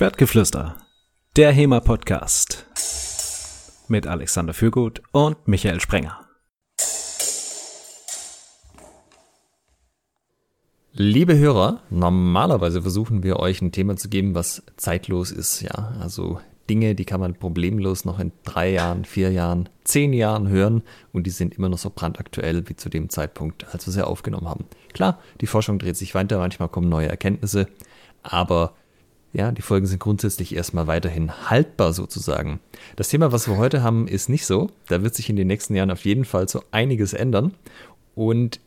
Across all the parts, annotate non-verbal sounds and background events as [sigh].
Schwertgeflüster, der HEMA-Podcast mit Alexander Fürgut und Michael Sprenger. Liebe Hörer, normalerweise versuchen wir euch ein Thema zu geben, was zeitlos ist, ja. Also Dinge, die kann man problemlos noch in drei Jahren, vier Jahren, zehn Jahren hören und die sind immer noch so brandaktuell wie zu dem Zeitpunkt, als wir sie aufgenommen haben. Klar, die Forschung dreht sich weiter, manchmal kommen neue Erkenntnisse, aber ja, die Folgen sind grundsätzlich erstmal weiterhin haltbar sozusagen. Das Thema, was wir heute haben, ist nicht so. Da wird sich in den nächsten Jahren auf jeden Fall so einiges ändern. Und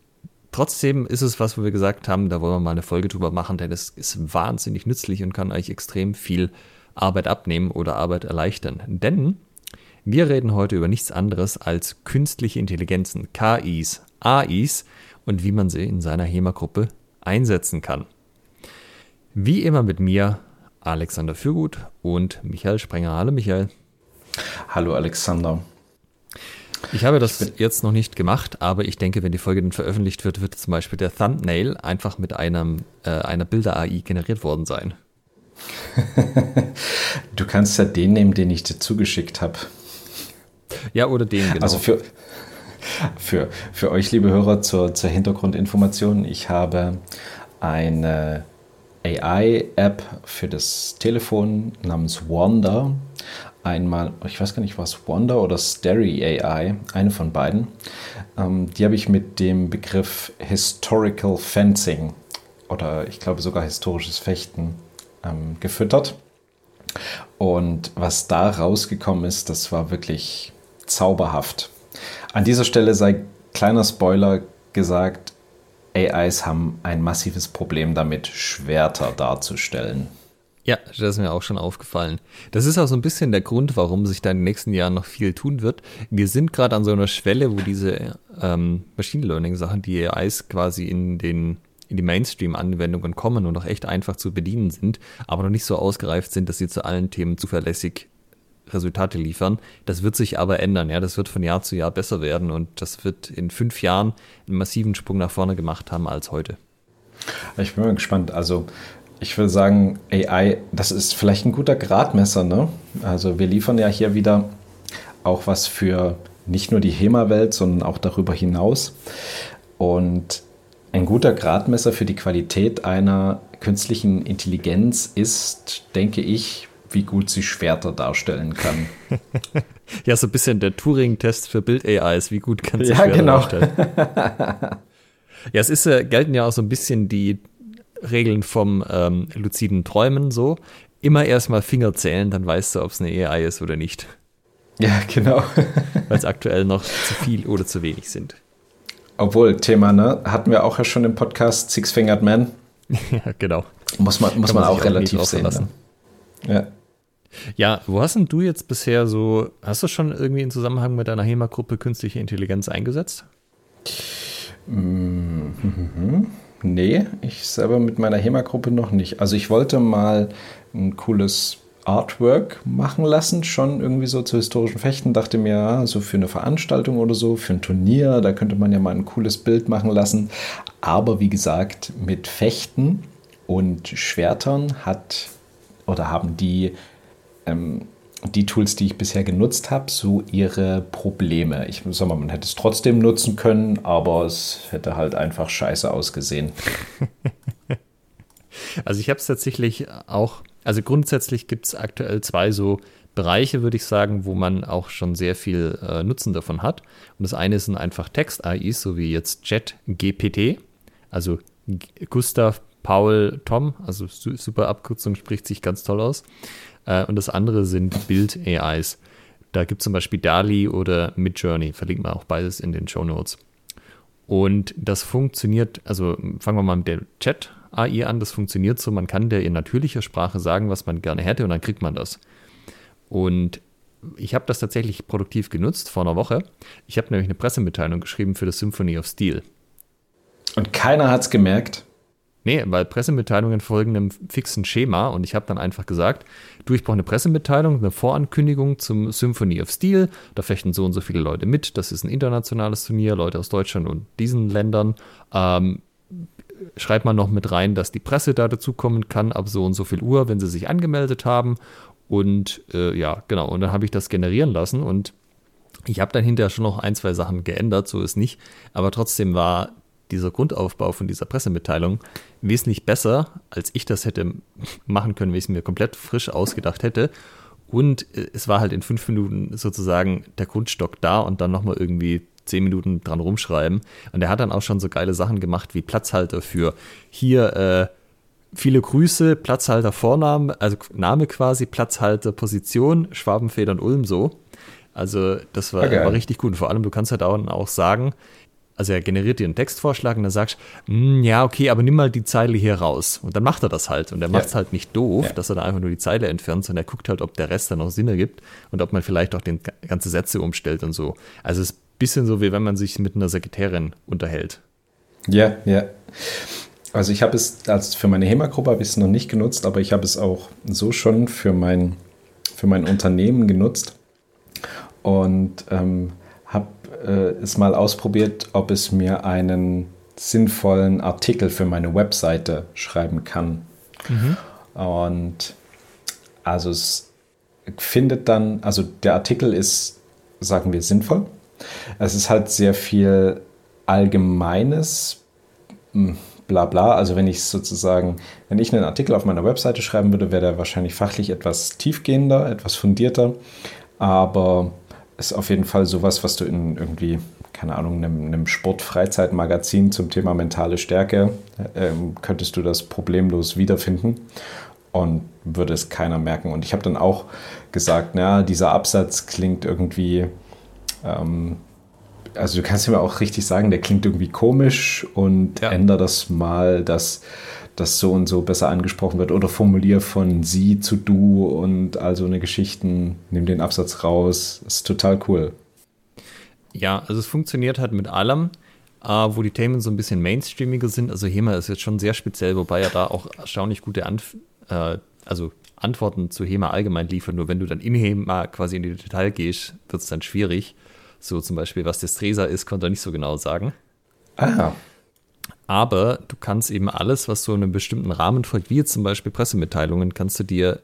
trotzdem ist es was, wo wir gesagt haben, da wollen wir mal eine Folge drüber machen, denn es ist wahnsinnig nützlich und kann euch extrem viel Arbeit abnehmen oder Arbeit erleichtern. Denn wir reden heute über nichts anderes als künstliche Intelligenzen, KIs, AIs und wie man sie in seiner HEMA-Gruppe einsetzen kann. Wie immer mit mir, Alexander Fürgut und Michael Sprenger. Hallo Michael. Hallo Alexander. Ich habe das jetzt noch nicht gemacht, aber ich denke, wenn die Folge dann veröffentlicht wird, wird zum Beispiel der Thumbnail einfach mit einem, äh, einer Bilder-AI generiert worden sein. [laughs] du kannst ja den nehmen, den ich dir zugeschickt habe. Ja, oder den, genau. Also für, für, für euch, liebe Hörer, zur, zur Hintergrundinformation, ich habe eine AI-App für das Telefon namens Wanda. Einmal, ich weiß gar nicht, was Wanda oder Stary AI, eine von beiden. Ähm, die habe ich mit dem Begriff Historical Fencing oder ich glaube sogar historisches Fechten ähm, gefüttert. Und was da rausgekommen ist, das war wirklich zauberhaft. An dieser Stelle sei kleiner Spoiler gesagt, AIs haben ein massives Problem damit, Schwerter darzustellen. Ja, das ist mir auch schon aufgefallen. Das ist auch so ein bisschen der Grund, warum sich da in den nächsten Jahren noch viel tun wird. Wir sind gerade an so einer Schwelle, wo diese ähm, Machine Learning-Sachen, die AIs quasi in den in die Mainstream-Anwendungen kommen und auch echt einfach zu bedienen sind, aber noch nicht so ausgereift sind, dass sie zu allen Themen zuverlässig Resultate liefern. Das wird sich aber ändern, ja. Das wird von Jahr zu Jahr besser werden und das wird in fünf Jahren einen massiven Sprung nach vorne gemacht haben als heute. Ich bin mal gespannt. Also ich würde sagen, AI, das ist vielleicht ein guter Gradmesser, ne? Also wir liefern ja hier wieder auch was für nicht nur die HEMA-Welt, sondern auch darüber hinaus. Und ein guter Gradmesser für die Qualität einer künstlichen Intelligenz ist, denke ich, wie gut sie Schwerter darstellen kann. [laughs] ja, so ein bisschen der Turing-Test für Bild-AIs. Wie gut kann sie ja, Schwerter genau. darstellen? [laughs] ja, es ist, äh, gelten ja auch so ein bisschen die Regeln vom ähm, luziden Träumen so. Immer erstmal Finger zählen, dann weißt du, ob es eine AI ist oder nicht. Ja, genau. [laughs] Weil es aktuell noch zu viel oder zu wenig sind. Obwohl, Thema, ne? Hatten wir auch ja schon im Podcast Six-Fingered Man. ja, genau. Muss man, muss man, man auch relativ sehen. Ne? Ja. Ja, wo hast denn du jetzt bisher so, hast du schon irgendwie in Zusammenhang mit deiner HEMA-Gruppe künstliche Intelligenz eingesetzt? Mhm. Nee, ich selber mit meiner HEMA-Gruppe noch nicht. Also ich wollte mal ein cooles Artwork machen lassen, schon irgendwie so zu historischen Fechten. Dachte mir, ja, so für eine Veranstaltung oder so, für ein Turnier, da könnte man ja mal ein cooles Bild machen lassen. Aber wie gesagt, mit Fechten und Schwertern hat oder haben die ähm, die Tools, die ich bisher genutzt habe, so ihre Probleme. Ich sag mal, man hätte es trotzdem nutzen können, aber es hätte halt einfach scheiße ausgesehen. [laughs] Also ich habe es tatsächlich auch, also grundsätzlich gibt es aktuell zwei so Bereiche, würde ich sagen, wo man auch schon sehr viel äh, Nutzen davon hat. Und das eine sind einfach Text-AIs, so wie jetzt Chat-GPT, also Gustav, Paul, Tom, also super Abkürzung, spricht sich ganz toll aus. Äh, und das andere sind Bild-AIs. Da gibt es zum Beispiel DALI oder Midjourney, verlinken wir auch beides in den Show Notes. Und das funktioniert, also fangen wir mal mit der Chat-AI an, das funktioniert so, man kann der in natürlicher Sprache sagen, was man gerne hätte und dann kriegt man das. Und ich habe das tatsächlich produktiv genutzt vor einer Woche. Ich habe nämlich eine Pressemitteilung geschrieben für das Symphony of Steel. Und keiner hat es gemerkt. Nee, weil Pressemitteilungen folgen einem fixen Schema und ich habe dann einfach gesagt, du, ich brauche eine Pressemitteilung, eine Vorankündigung zum Symphony of Steel. Da fechten so und so viele Leute mit. Das ist ein internationales Turnier, Leute aus Deutschland und diesen Ländern. Ähm, schreibt man noch mit rein, dass die Presse da dazukommen kann, ab so und so viel Uhr, wenn sie sich angemeldet haben. Und äh, ja, genau. Und dann habe ich das generieren lassen und ich habe dann hinterher schon noch ein, zwei Sachen geändert, so ist nicht. Aber trotzdem war dieser Grundaufbau von dieser Pressemitteilung wesentlich besser, als ich das hätte machen können, wenn ich es mir komplett frisch ausgedacht hätte. Und äh, es war halt in fünf Minuten sozusagen der Grundstock da und dann nochmal irgendwie zehn Minuten dran rumschreiben. Und er hat dann auch schon so geile Sachen gemacht wie Platzhalter für hier äh, viele Grüße, Platzhalter Vorname, also Name quasi, Platzhalter Position, Schwabenfedern Ulm so. Also das war, okay. war richtig gut. Und vor allem, du kannst halt auch sagen, also er generiert dir einen Textvorschlag und dann sagst hm, ja, okay, aber nimm mal die Zeile hier raus. Und dann macht er das halt. Und er macht es ja. halt nicht doof, ja. dass er da einfach nur die Zeile entfernt, sondern er guckt halt, ob der Rest dann noch Sinn ergibt und ob man vielleicht auch den ganze Sätze umstellt und so. Also es ist ein bisschen so, wie wenn man sich mit einer Sekretärin unterhält. Ja, ja. Also ich habe es als für meine HEMA-Gruppe habe ich es noch nicht genutzt, aber ich habe es auch so schon für mein, für mein Unternehmen genutzt und ähm, äh, es mal ausprobiert, ob es mir einen sinnvollen Artikel für meine Webseite schreiben kann. Mhm. Und also es findet dann, also der Artikel ist, sagen wir, sinnvoll. Es ist halt sehr viel Allgemeines, hm, bla bla. Also wenn ich sozusagen, wenn ich einen Artikel auf meiner Webseite schreiben würde, wäre der wahrscheinlich fachlich etwas tiefgehender, etwas fundierter. Aber ist auf jeden Fall sowas, was du in irgendwie, keine Ahnung, einem, einem Sport-Freizeitmagazin zum Thema mentale Stärke, äh, könntest du das problemlos wiederfinden und würde es keiner merken. Und ich habe dann auch gesagt, na, dieser Absatz klingt irgendwie, ähm, also du kannst mir auch richtig sagen, der klingt irgendwie komisch und ja. ändere das mal, dass das so und so besser angesprochen wird oder formulier von sie zu du und also eine Geschichten, nimm den Absatz raus. ist total cool. Ja, also es funktioniert halt mit allem, äh, wo die Themen so ein bisschen mainstreamiger sind. Also HEMA ist jetzt schon sehr speziell, wobei er da auch erstaunlich gute Anf äh, also Antworten zu HEMA allgemein liefert. Nur wenn du dann in HEMA quasi in die Detail gehst, wird es dann schwierig. So zum Beispiel, was das Tresa ist, konnte er nicht so genau sagen. Ah. Aber du kannst eben alles, was so einen bestimmten Rahmen folgt, wie jetzt zum Beispiel Pressemitteilungen, kannst du dir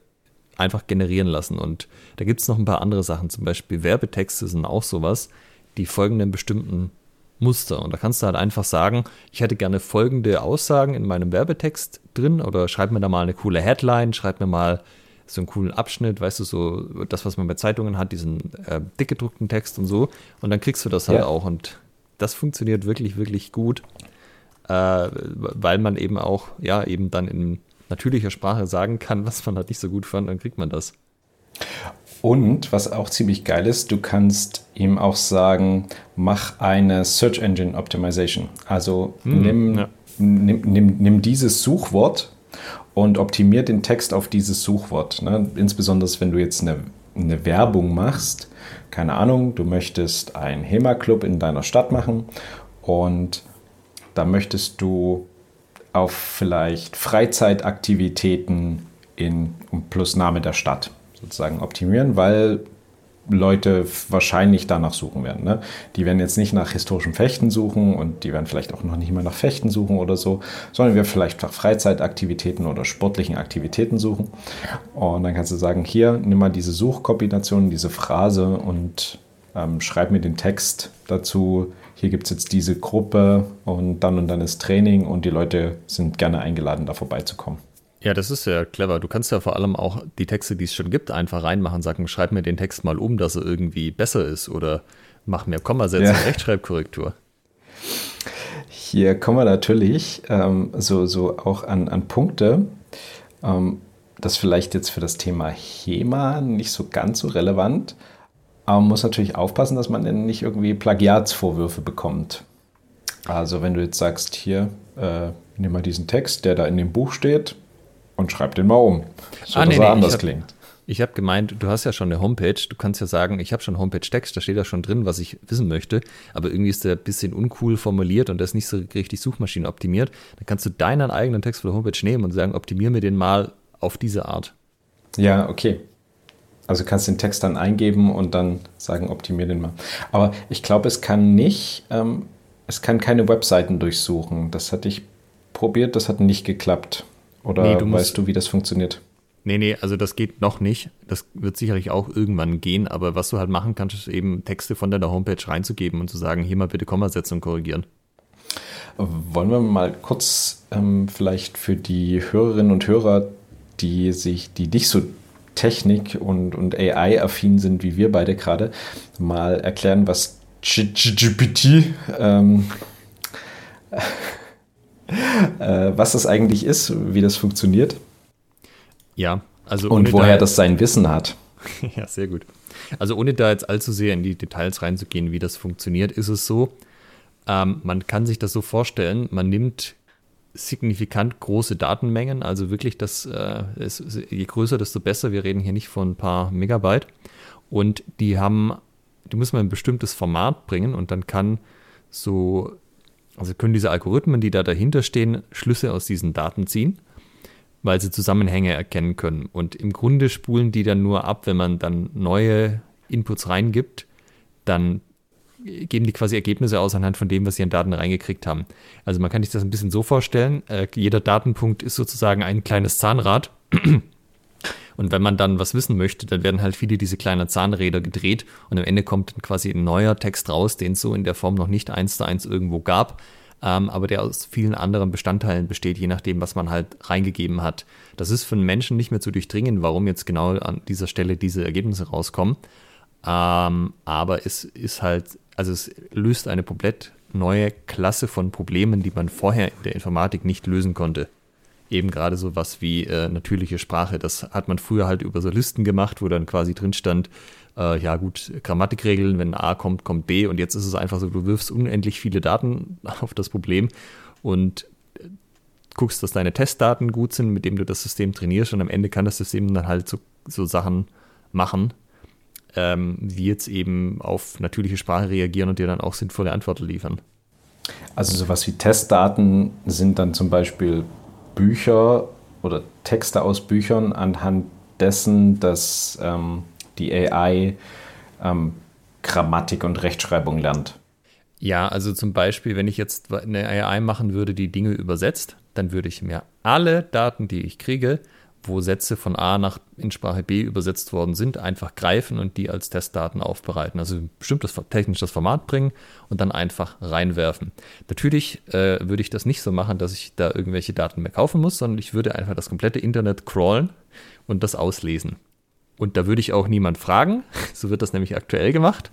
einfach generieren lassen. Und da gibt es noch ein paar andere Sachen, zum Beispiel Werbetexte sind auch sowas, die folgen einem bestimmten Muster. Und da kannst du halt einfach sagen, ich hätte gerne folgende Aussagen in meinem Werbetext drin oder schreib mir da mal eine coole Headline, schreib mir mal so einen coolen Abschnitt, weißt du, so das, was man bei Zeitungen hat, diesen äh, dick gedruckten Text und so. Und dann kriegst du das halt ja. auch. Und das funktioniert wirklich, wirklich gut äh, weil man eben auch, ja, eben dann in natürlicher Sprache sagen kann, was man halt nicht so gut fand, dann kriegt man das. Und was auch ziemlich geil ist, du kannst ihm auch sagen, mach eine Search Engine Optimization. Also hm, nimm, ja. nimm, nimm, nimm dieses Suchwort und optimier den Text auf dieses Suchwort. Ne? Insbesondere wenn du jetzt eine, eine Werbung machst, keine Ahnung, du möchtest einen HEMA-Club in deiner Stadt machen und da möchtest du auf vielleicht Freizeitaktivitäten in plus Name der Stadt sozusagen optimieren, weil Leute wahrscheinlich danach suchen werden. Ne? Die werden jetzt nicht nach historischem Fechten suchen und die werden vielleicht auch noch nicht mal nach Fechten suchen oder so, sondern wir vielleicht nach Freizeitaktivitäten oder sportlichen Aktivitäten suchen. Und dann kannst du sagen, hier, nimm mal diese Suchkombination, diese Phrase und ähm, schreib mir den Text dazu, hier gibt es jetzt diese Gruppe und dann und dann ist Training und die Leute sind gerne eingeladen, da vorbeizukommen. Ja, das ist ja clever. Du kannst ja vor allem auch die Texte, die es schon gibt, einfach reinmachen, sagen, schreib mir den Text mal um, dass er irgendwie besser ist oder mach mir Kommasätze ja. Rechtschreibkorrektur. Hier kommen wir natürlich ähm, so, so auch an, an Punkte, ähm, das vielleicht jetzt für das Thema HEMA nicht so ganz so relevant, aber man muss natürlich aufpassen, dass man dann nicht irgendwie Plagiatsvorwürfe bekommt. Also wenn du jetzt sagst, hier, äh, nimm mal diesen Text, der da in dem Buch steht und schreib den mal um, so ah, dass nee, er anders hab, klingt. Ich habe gemeint, du hast ja schon eine Homepage, du kannst ja sagen, ich habe schon Homepage-Text, da steht ja schon drin, was ich wissen möchte, aber irgendwie ist der ein bisschen uncool formuliert und der ist nicht so richtig Suchmaschinen optimiert. Dann kannst du deinen eigenen Text für die Homepage nehmen und sagen, optimier mir den mal auf diese Art. Ja, okay. Also kannst den Text dann eingeben und dann sagen, optimier den mal. Aber ich glaube, es kann nicht, ähm, es kann keine Webseiten durchsuchen. Das hatte ich probiert, das hat nicht geklappt. Oder nee, du weißt du, wie das funktioniert? Nee, nee, also das geht noch nicht. Das wird sicherlich auch irgendwann gehen, aber was du halt machen kannst, ist eben Texte von deiner Homepage reinzugeben und zu sagen, hier mal bitte Kommasetzung korrigieren. Wollen wir mal kurz ähm, vielleicht für die Hörerinnen und Hörer, die sich, die nicht so Technik und, und AI-affin sind, wie wir beide gerade, mal erklären, was GPT, ähm, [laughs] äh, was das eigentlich ist, wie das funktioniert. Ja, also. Und woher da das sein Wissen hat. [laughs] ja, sehr gut. Also ohne da jetzt allzu sehr in die Details reinzugehen, wie das funktioniert, ist es so, ähm, man kann sich das so vorstellen, man nimmt signifikant große Datenmengen, also wirklich das, äh, ist, je größer, desto besser. Wir reden hier nicht von ein paar Megabyte. Und die haben, die muss man ein bestimmtes Format bringen und dann kann so, also können diese Algorithmen, die da dahinter stehen, Schlüsse aus diesen Daten ziehen, weil sie Zusammenhänge erkennen können. Und im Grunde spulen die dann nur ab, wenn man dann neue Inputs reingibt, dann geben die quasi Ergebnisse aus anhand von dem, was sie an Daten reingekriegt haben. Also man kann sich das ein bisschen so vorstellen, äh, jeder Datenpunkt ist sozusagen ein kleines Zahnrad. [clears throat] Und wenn man dann was wissen möchte, dann werden halt viele diese kleinen Zahnräder gedreht und am Ende kommt dann quasi ein neuer Text raus, den es so in der Form noch nicht eins zu eins irgendwo gab, ähm, aber der aus vielen anderen Bestandteilen besteht, je nachdem, was man halt reingegeben hat. Das ist für einen Menschen nicht mehr zu durchdringen, warum jetzt genau an dieser Stelle diese Ergebnisse rauskommen. Ähm, aber es ist halt also es löst eine komplett neue Klasse von Problemen, die man vorher in der Informatik nicht lösen konnte. Eben gerade so was wie äh, natürliche Sprache. Das hat man früher halt über so Listen gemacht, wo dann quasi drin stand, äh, ja gut, Grammatikregeln, wenn A kommt, kommt B. Und jetzt ist es einfach so, du wirfst unendlich viele Daten [laughs] auf das Problem und äh, guckst, dass deine Testdaten gut sind, mit dem du das System trainierst und am Ende kann das System dann halt so, so Sachen machen, ähm, wie jetzt eben auf natürliche Sprache reagieren und dir dann auch sinnvolle Antworten liefern. Also sowas wie Testdaten sind dann zum Beispiel Bücher oder Texte aus Büchern anhand dessen, dass ähm, die AI ähm, Grammatik und Rechtschreibung lernt. Ja, also zum Beispiel, wenn ich jetzt eine AI machen würde, die Dinge übersetzt, dann würde ich mir alle Daten, die ich kriege, wo Sätze von A nach in Sprache B übersetzt worden sind, einfach greifen und die als Testdaten aufbereiten. Also bestimmtes technisches Format bringen und dann einfach reinwerfen. Natürlich äh, würde ich das nicht so machen, dass ich da irgendwelche Daten mehr kaufen muss, sondern ich würde einfach das komplette Internet crawlen und das auslesen. Und da würde ich auch niemand fragen, [laughs] so wird das nämlich aktuell gemacht,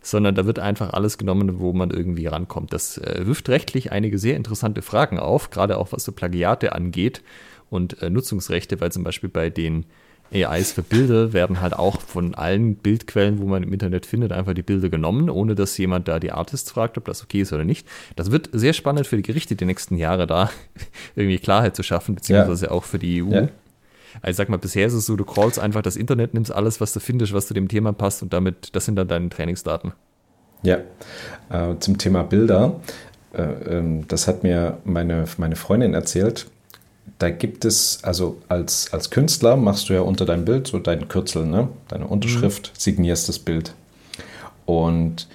sondern da wird einfach alles genommen, wo man irgendwie rankommt. Das äh, wirft rechtlich einige sehr interessante Fragen auf, gerade auch was so Plagiate angeht und äh, Nutzungsrechte, weil zum Beispiel bei den AIs für Bilder werden halt auch von allen Bildquellen, wo man im Internet findet, einfach die Bilder genommen, ohne dass jemand da die Artists fragt, ob das okay ist oder nicht. Das wird sehr spannend für die Gerichte die nächsten Jahre da [laughs] irgendwie Klarheit zu schaffen, beziehungsweise ja. auch für die EU. Ja. Also sag mal, bisher ist es so, du crawlst einfach das Internet, nimmst alles, was du findest, was zu dem Thema passt und damit, das sind dann deine Trainingsdaten. Ja, äh, zum Thema Bilder. Äh, äh, das hat mir meine, meine Freundin erzählt da gibt es, also als, als Künstler machst du ja unter deinem Bild so deinen Kürzel, ne? deine Unterschrift, mhm. signierst das Bild. Und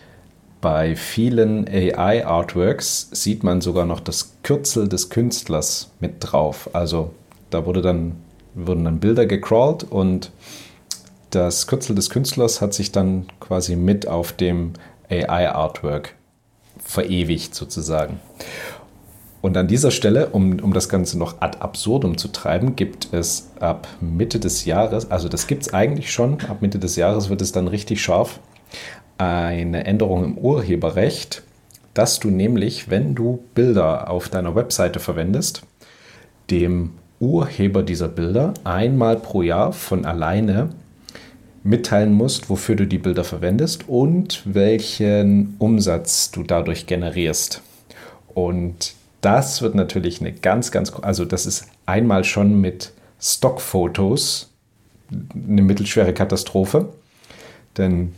bei vielen AI-Artworks sieht man sogar noch das Kürzel des Künstlers mit drauf. Also da wurde dann, wurden dann Bilder gecrawlt und das Kürzel des Künstlers hat sich dann quasi mit auf dem AI-Artwork verewigt sozusagen. Und an dieser Stelle, um, um das Ganze noch ad absurdum zu treiben, gibt es ab Mitte des Jahres, also das gibt es eigentlich schon, ab Mitte des Jahres wird es dann richtig scharf, eine Änderung im Urheberrecht, dass du nämlich, wenn du Bilder auf deiner Webseite verwendest, dem Urheber dieser Bilder einmal pro Jahr von alleine mitteilen musst, wofür du die Bilder verwendest und welchen Umsatz du dadurch generierst. Und das wird natürlich eine ganz, ganz, also das ist einmal schon mit Stockfotos eine mittelschwere Katastrophe. Denn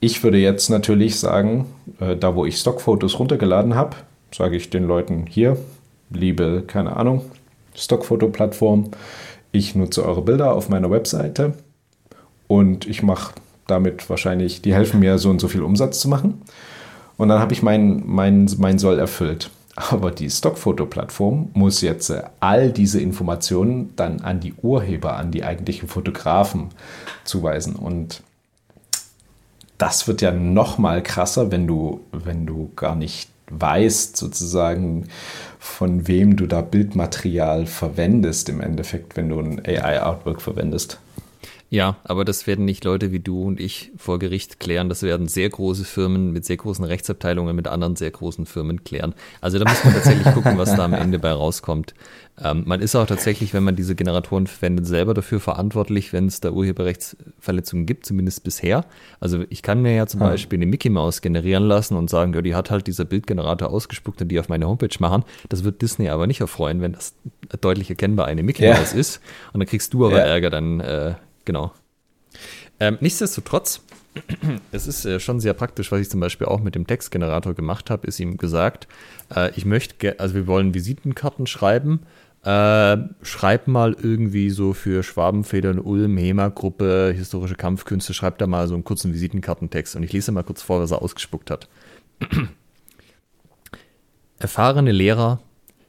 ich würde jetzt natürlich sagen, äh, da wo ich Stockfotos runtergeladen habe, sage ich den Leuten hier, liebe, keine Ahnung, Stockfoto-Plattform, ich nutze eure Bilder auf meiner Webseite und ich mache damit wahrscheinlich, die helfen mir so und so viel Umsatz zu machen. Und dann habe ich mein, mein, mein Soll erfüllt. Aber die Stockfotoplattform muss jetzt äh, all diese Informationen dann an die Urheber, an die eigentlichen Fotografen zuweisen. Und das wird ja noch mal krasser, wenn du, wenn du gar nicht weißt, sozusagen, von wem du da Bildmaterial verwendest, im Endeffekt, wenn du ein AI-Artwork verwendest. Ja, aber das werden nicht Leute wie du und ich vor Gericht klären. Das werden sehr große Firmen mit sehr großen Rechtsabteilungen mit anderen sehr großen Firmen klären. Also da muss man tatsächlich [laughs] gucken, was da am Ende bei rauskommt. Ähm, man ist auch tatsächlich, wenn man diese Generatoren verwendet, selber dafür verantwortlich, wenn es da Urheberrechtsverletzungen gibt, zumindest bisher. Also ich kann mir ja zum ah. Beispiel eine Mickey Mouse generieren lassen und sagen, ja, die hat halt dieser Bildgenerator ausgespuckt und die auf meine Homepage machen. Das wird Disney aber nicht erfreuen, wenn das deutlich erkennbar eine Mickey Mouse ja. ist. Und dann kriegst du aber ja. Ärger dann. Äh, Genau. Ähm, nichtsdestotrotz, [clears throat] es ist äh, schon sehr praktisch, was ich zum Beispiel auch mit dem Textgenerator gemacht habe, ist ihm gesagt, äh, ich möchte, also wir wollen Visitenkarten schreiben, äh, schreib mal irgendwie so für Schwabenfedern, Ulm, HEMA-Gruppe, historische Kampfkünste, schreib da mal so einen kurzen Visitenkartentext und ich lese mal kurz vor, was er ausgespuckt hat. [clears throat] Erfahrene Lehrer,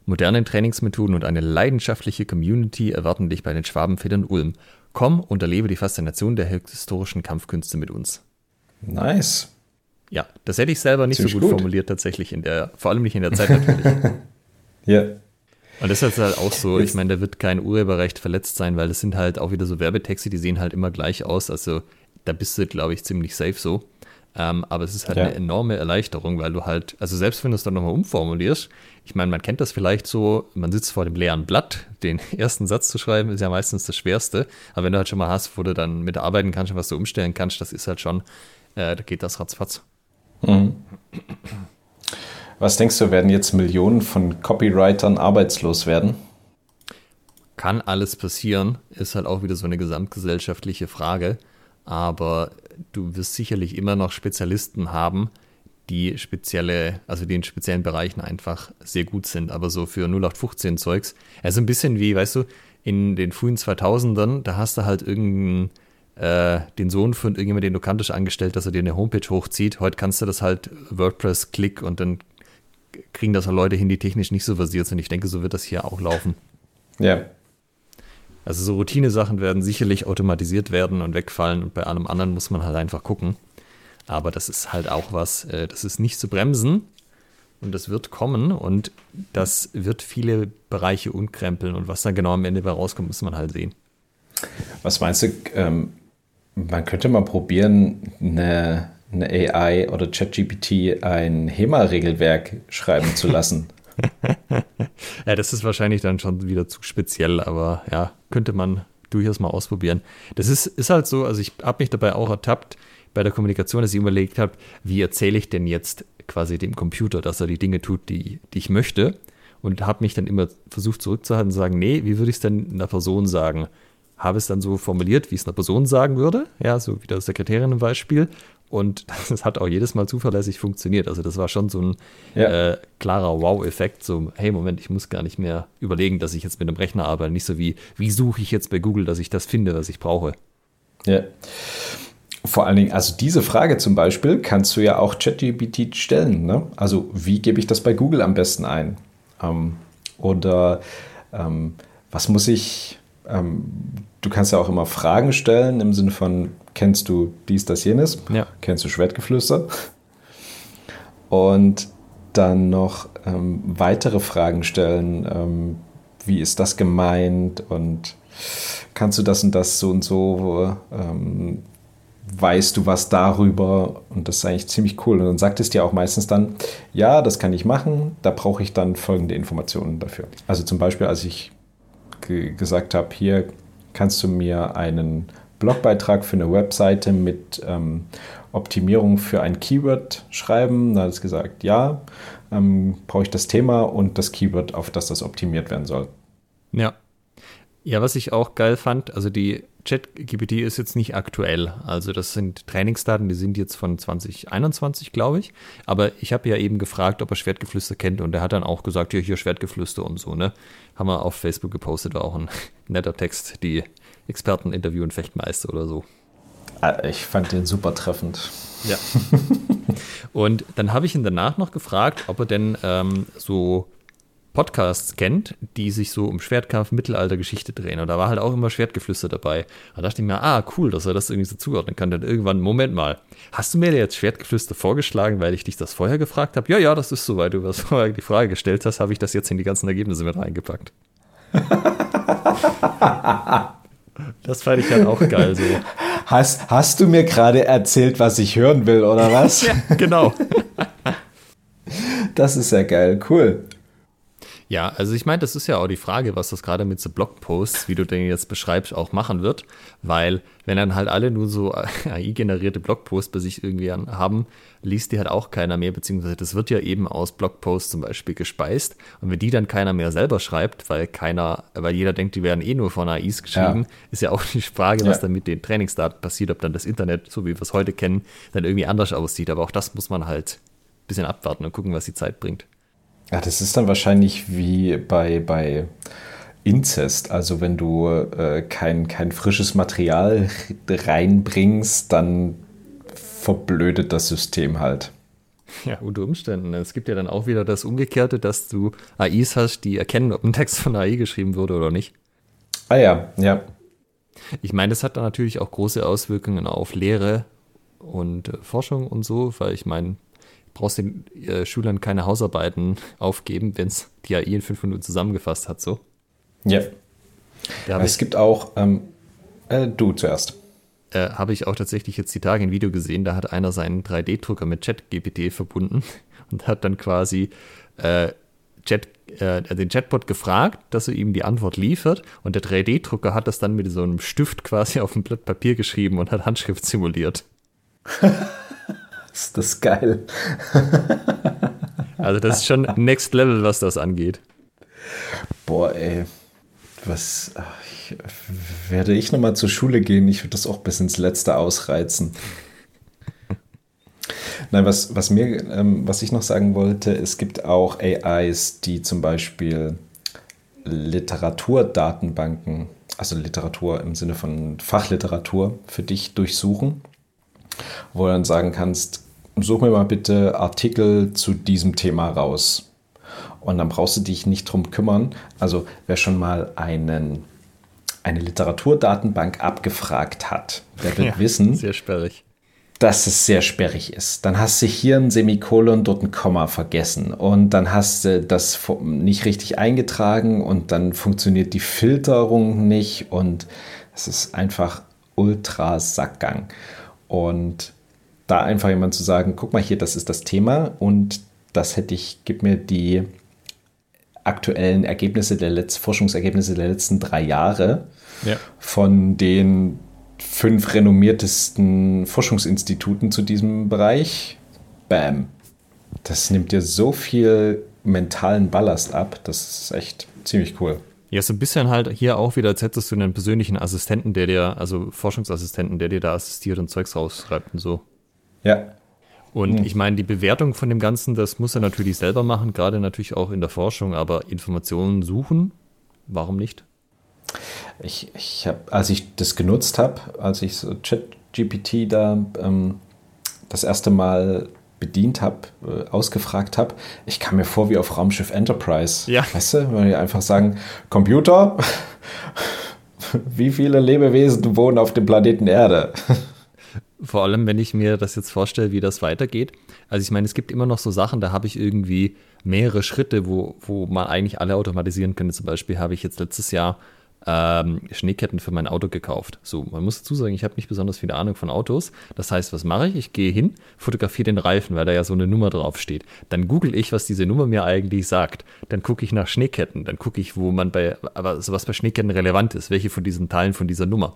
moderne Trainingsmethoden und eine leidenschaftliche Community erwarten dich bei den Schwabenfedern Ulm. Komm und erlebe die Faszination der historischen Kampfkünste mit uns. Nice. Ja, das hätte ich selber nicht Ziemlich so gut, gut, formuliert, tatsächlich, in der, vor allem nicht in der Zeit natürlich. [laughs] ja. Und das ist halt auch so, ich meine, da wird kein Urheberrecht verletzt sein, weil das sind halt auch wieder so Werbetexte, die sehen halt immer gleich aus. Also da bist du, glaube ich, ziemlich safe so. Ähm, aber es ist halt ja. eine enorme Erleichterung, weil du halt, also selbst wenn du es dann nochmal umformulierst, ich meine, man kennt das vielleicht so, man sitzt vor dem leeren Blatt, den [laughs] ersten Satz zu schreiben, ist ja meistens das Schwerste. Aber wenn du halt schon mal hast, wo du dann mitarbeiten kannst und was du umstellen kannst, das ist halt schon, äh, da geht das ratzfatz. Mhm. Was denkst du, werden jetzt Millionen von Copywritern arbeitslos werden? Kann alles passieren, ist halt auch wieder so eine gesamtgesellschaftliche Frage. Aber du wirst sicherlich immer noch Spezialisten haben, die spezielle, also die in speziellen Bereichen einfach sehr gut sind. Aber so für 0815 Zeugs, also ein bisschen wie, weißt du, in den frühen 2000ern, da hast du halt irgendeinen, äh, den Sohn von irgendjemandem, den du kanntest, angestellt, dass er dir eine Homepage hochzieht. Heute kannst du das halt WordPress-Klick und dann kriegen das auch Leute hin, die technisch nicht so versiert sind. Ich denke, so wird das hier auch laufen. Ja, also so Routine-Sachen werden sicherlich automatisiert werden und wegfallen und bei allem anderen muss man halt einfach gucken. Aber das ist halt auch was, äh, das ist nicht zu bremsen und das wird kommen und das wird viele Bereiche unkrempeln und was dann genau am Ende bei rauskommt, muss man halt sehen. Was meinst du, ähm, man könnte mal probieren, eine, eine AI oder ChatGPT ein HEMA-Regelwerk schreiben zu lassen? [laughs] [laughs] ja, das ist wahrscheinlich dann schon wieder zu speziell, aber ja, könnte man durchaus mal ausprobieren. Das ist, ist halt so, also ich habe mich dabei auch ertappt bei der Kommunikation, dass ich überlegt habe, wie erzähle ich denn jetzt quasi dem Computer, dass er die Dinge tut, die, die ich möchte. Und habe mich dann immer versucht zurückzuhalten und sagen, nee, wie würde ich es denn einer Person sagen? Habe es dann so formuliert, wie es einer Person sagen würde, ja, so wie der Sekretärin im Beispiel. Und [laughs] das hat auch jedes Mal zuverlässig funktioniert. Also das war schon so ein ja. äh, klarer Wow-Effekt. So, hey, Moment, ich muss gar nicht mehr überlegen, dass ich jetzt mit einem Rechner arbeite. Nicht so wie, wie suche ich jetzt bei Google, dass ich das finde, was ich brauche. Ja. Vor allen Dingen, also diese Frage zum Beispiel kannst du ja auch ChatGPT stellen. Ne? Also wie gebe ich das bei Google am besten ein? Ähm, oder ähm, was muss ich, ähm, du kannst ja auch immer Fragen stellen im Sinne von, kennst du dies, das, jenes? Ja. Kennst du Schwertgeflüster? Und dann noch ähm, weitere Fragen stellen. Ähm, wie ist das gemeint? Und kannst du das und das so und so? Ähm, weißt du was darüber? Und das ist eigentlich ziemlich cool. Und dann sagt es dir auch meistens dann, ja, das kann ich machen. Da brauche ich dann folgende Informationen dafür. Also zum Beispiel, als ich gesagt habe, hier kannst du mir einen Blogbeitrag für eine Webseite mit ähm, Optimierung für ein Keyword schreiben. Da hat es gesagt, ja, ähm, brauche ich das Thema und das Keyword, auf das das optimiert werden soll. Ja. Ja, was ich auch geil fand, also die ChatGPT ist jetzt nicht aktuell. Also das sind Trainingsdaten, die sind jetzt von 2021, glaube ich. Aber ich habe ja eben gefragt, ob er Schwertgeflüster kennt und er hat dann auch gesagt, ja, hier Schwertgeflüster und so, ne? Haben wir auf Facebook gepostet, war auch ein [laughs] netter Text, die Experten interviewen Fechtmeister oder so. Ah, ich fand den super treffend. Ja. [laughs] Und dann habe ich ihn danach noch gefragt, ob er denn ähm, so Podcasts kennt, die sich so um Schwertkampf, Mittelaltergeschichte drehen. Und da war halt auch immer Schwertgeflüster dabei. Da dachte ich mir, ah, cool, dass er das irgendwie so zuordnen kann. Dann irgendwann, Moment mal, hast du mir jetzt Schwertgeflüster vorgeschlagen, weil ich dich das vorher gefragt habe? Ja, ja, das ist so, weil du was [laughs] vorher die Frage gestellt hast, habe ich das jetzt in die ganzen Ergebnisse mit reingepackt. [laughs] das fand ich dann auch geil so. Hast, hast du mir gerade erzählt, was ich hören will, oder was? [laughs] ja, genau. das ist ja geil, cool. Ja, also ich meine, das ist ja auch die Frage, was das gerade mit so Blogposts, wie du den jetzt beschreibst, auch machen wird. Weil, wenn dann halt alle nur so [laughs] AI-generierte Blogposts bei sich irgendwie haben, liest die halt auch keiner mehr, beziehungsweise das wird ja eben aus Blogposts zum Beispiel gespeist. Und wenn die dann keiner mehr selber schreibt, weil keiner, weil jeder denkt, die werden eh nur von AIs geschrieben, ja. ist ja auch die Frage, was ja. dann mit den Trainingsdaten passiert, ob dann das Internet, so wie wir es heute kennen, dann irgendwie anders aussieht. Aber auch das muss man halt ein bisschen abwarten und gucken, was die Zeit bringt. Ja, das ist dann wahrscheinlich wie bei, bei Inzest. Also wenn du äh, kein, kein frisches Material reinbringst, dann verblödet das System halt. Ja, unter Umständen. Es gibt ja dann auch wieder das Umgekehrte, dass du AIs hast, die erkennen, ob ein Text von AI geschrieben wurde oder nicht. Ah ja, ja. Ich meine, das hat dann natürlich auch große Auswirkungen auf Lehre und äh, Forschung und so, weil ich meine, brauchst den äh, Schülern keine Hausarbeiten [laughs] aufgeben, wenn es die AI in fünf Minuten zusammengefasst hat, so. Ja. Es gibt auch, ähm, äh, du zuerst. Äh, habe ich auch tatsächlich jetzt die Tage ein Video gesehen, da hat einer seinen 3D-Drucker mit ChatGPT verbunden [laughs] und hat dann quasi äh, Chat, äh, den Chatbot gefragt, dass er ihm die Antwort liefert und der 3D-Drucker hat das dann mit so einem Stift quasi [laughs] auf ein Blatt Papier geschrieben und hat Handschrift simuliert. Ist das geil. also das ist schon Next Level, was das angeht. Boah, ey. Was ich, werde ich nochmal zur Schule gehen? Ich würde das auch bis ins Letzte ausreizen. Nein, was, was mir, ähm, was ich noch sagen wollte, es gibt auch AIs, die zum Beispiel Literaturdatenbanken, also Literatur im Sinne von Fachliteratur für dich durchsuchen wo du dann sagen kannst, such mir mal bitte Artikel zu diesem Thema raus. Und dann brauchst du dich nicht drum kümmern. Also wer schon mal einen, eine Literaturdatenbank abgefragt hat, der wird [laughs] ja, wissen, sehr sperrig. dass es sehr sperrig ist. Dann hast du hier ein Semikolon, dort ein Komma vergessen und dann hast du das nicht richtig eingetragen und dann funktioniert die Filterung nicht und es ist einfach ultra Sackgang. Und da einfach jemand zu sagen, guck mal hier, das ist das Thema und das hätte ich, gib mir die aktuellen Ergebnisse der Letz Forschungsergebnisse der letzten drei Jahre ja. von den fünf renommiertesten Forschungsinstituten zu diesem Bereich. Bam. Das nimmt dir so viel mentalen Ballast ab. Das ist echt ziemlich cool. Ja, so ein bisschen halt hier auch wieder, als hättest du einen persönlichen Assistenten, der dir, also Forschungsassistenten, der dir da assistiert und Zeugs rausschreibt und so. Ja. Und hm. ich meine, die Bewertung von dem Ganzen, das muss er natürlich selber machen, gerade natürlich auch in der Forschung, aber Informationen suchen, warum nicht? Ich, ich habe, als ich das genutzt habe, als ich so ChatGPT da ähm, das erste Mal bedient habe, äh, ausgefragt habe, ich kam mir vor wie auf Raumschiff Enterprise. Ja. Weißt du, wenn die einfach sagen, Computer, [laughs] wie viele Lebewesen wohnen auf dem Planeten Erde? Vor allem, wenn ich mir das jetzt vorstelle, wie das weitergeht. Also ich meine, es gibt immer noch so Sachen, da habe ich irgendwie mehrere Schritte, wo, wo man eigentlich alle automatisieren könnte. Zum Beispiel habe ich jetzt letztes Jahr ähm, Schneeketten für mein Auto gekauft. So, man muss dazu sagen, ich habe nicht besonders viel Ahnung von Autos. Das heißt, was mache ich? Ich gehe hin, fotografiere den Reifen, weil da ja so eine Nummer drauf steht. Dann google ich, was diese Nummer mir eigentlich sagt. Dann gucke ich nach Schneeketten. Dann gucke ich, wo man bei, aber was bei Schneeketten relevant ist, welche von diesen Teilen von dieser Nummer.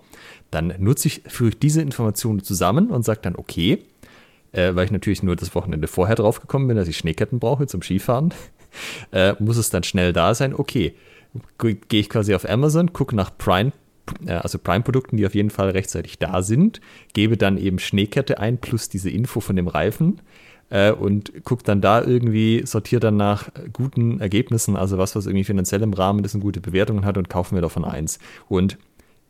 Dann nutze ich, führe ich diese Informationen zusammen und sage dann, okay, äh, weil ich natürlich nur das Wochenende vorher drauf gekommen bin, dass ich Schneeketten brauche zum Skifahren, [laughs] äh, muss es dann schnell da sein. Okay, gehe ich quasi auf Amazon, gucke nach Prime, äh, also Prime-Produkten, die auf jeden Fall rechtzeitig da sind, gebe dann eben Schneekette ein plus diese Info von dem Reifen äh, und gucke dann da irgendwie, sortiere dann nach guten Ergebnissen, also was, was irgendwie finanziell im Rahmen ist und gute Bewertungen hat und kaufe mir davon eins. Und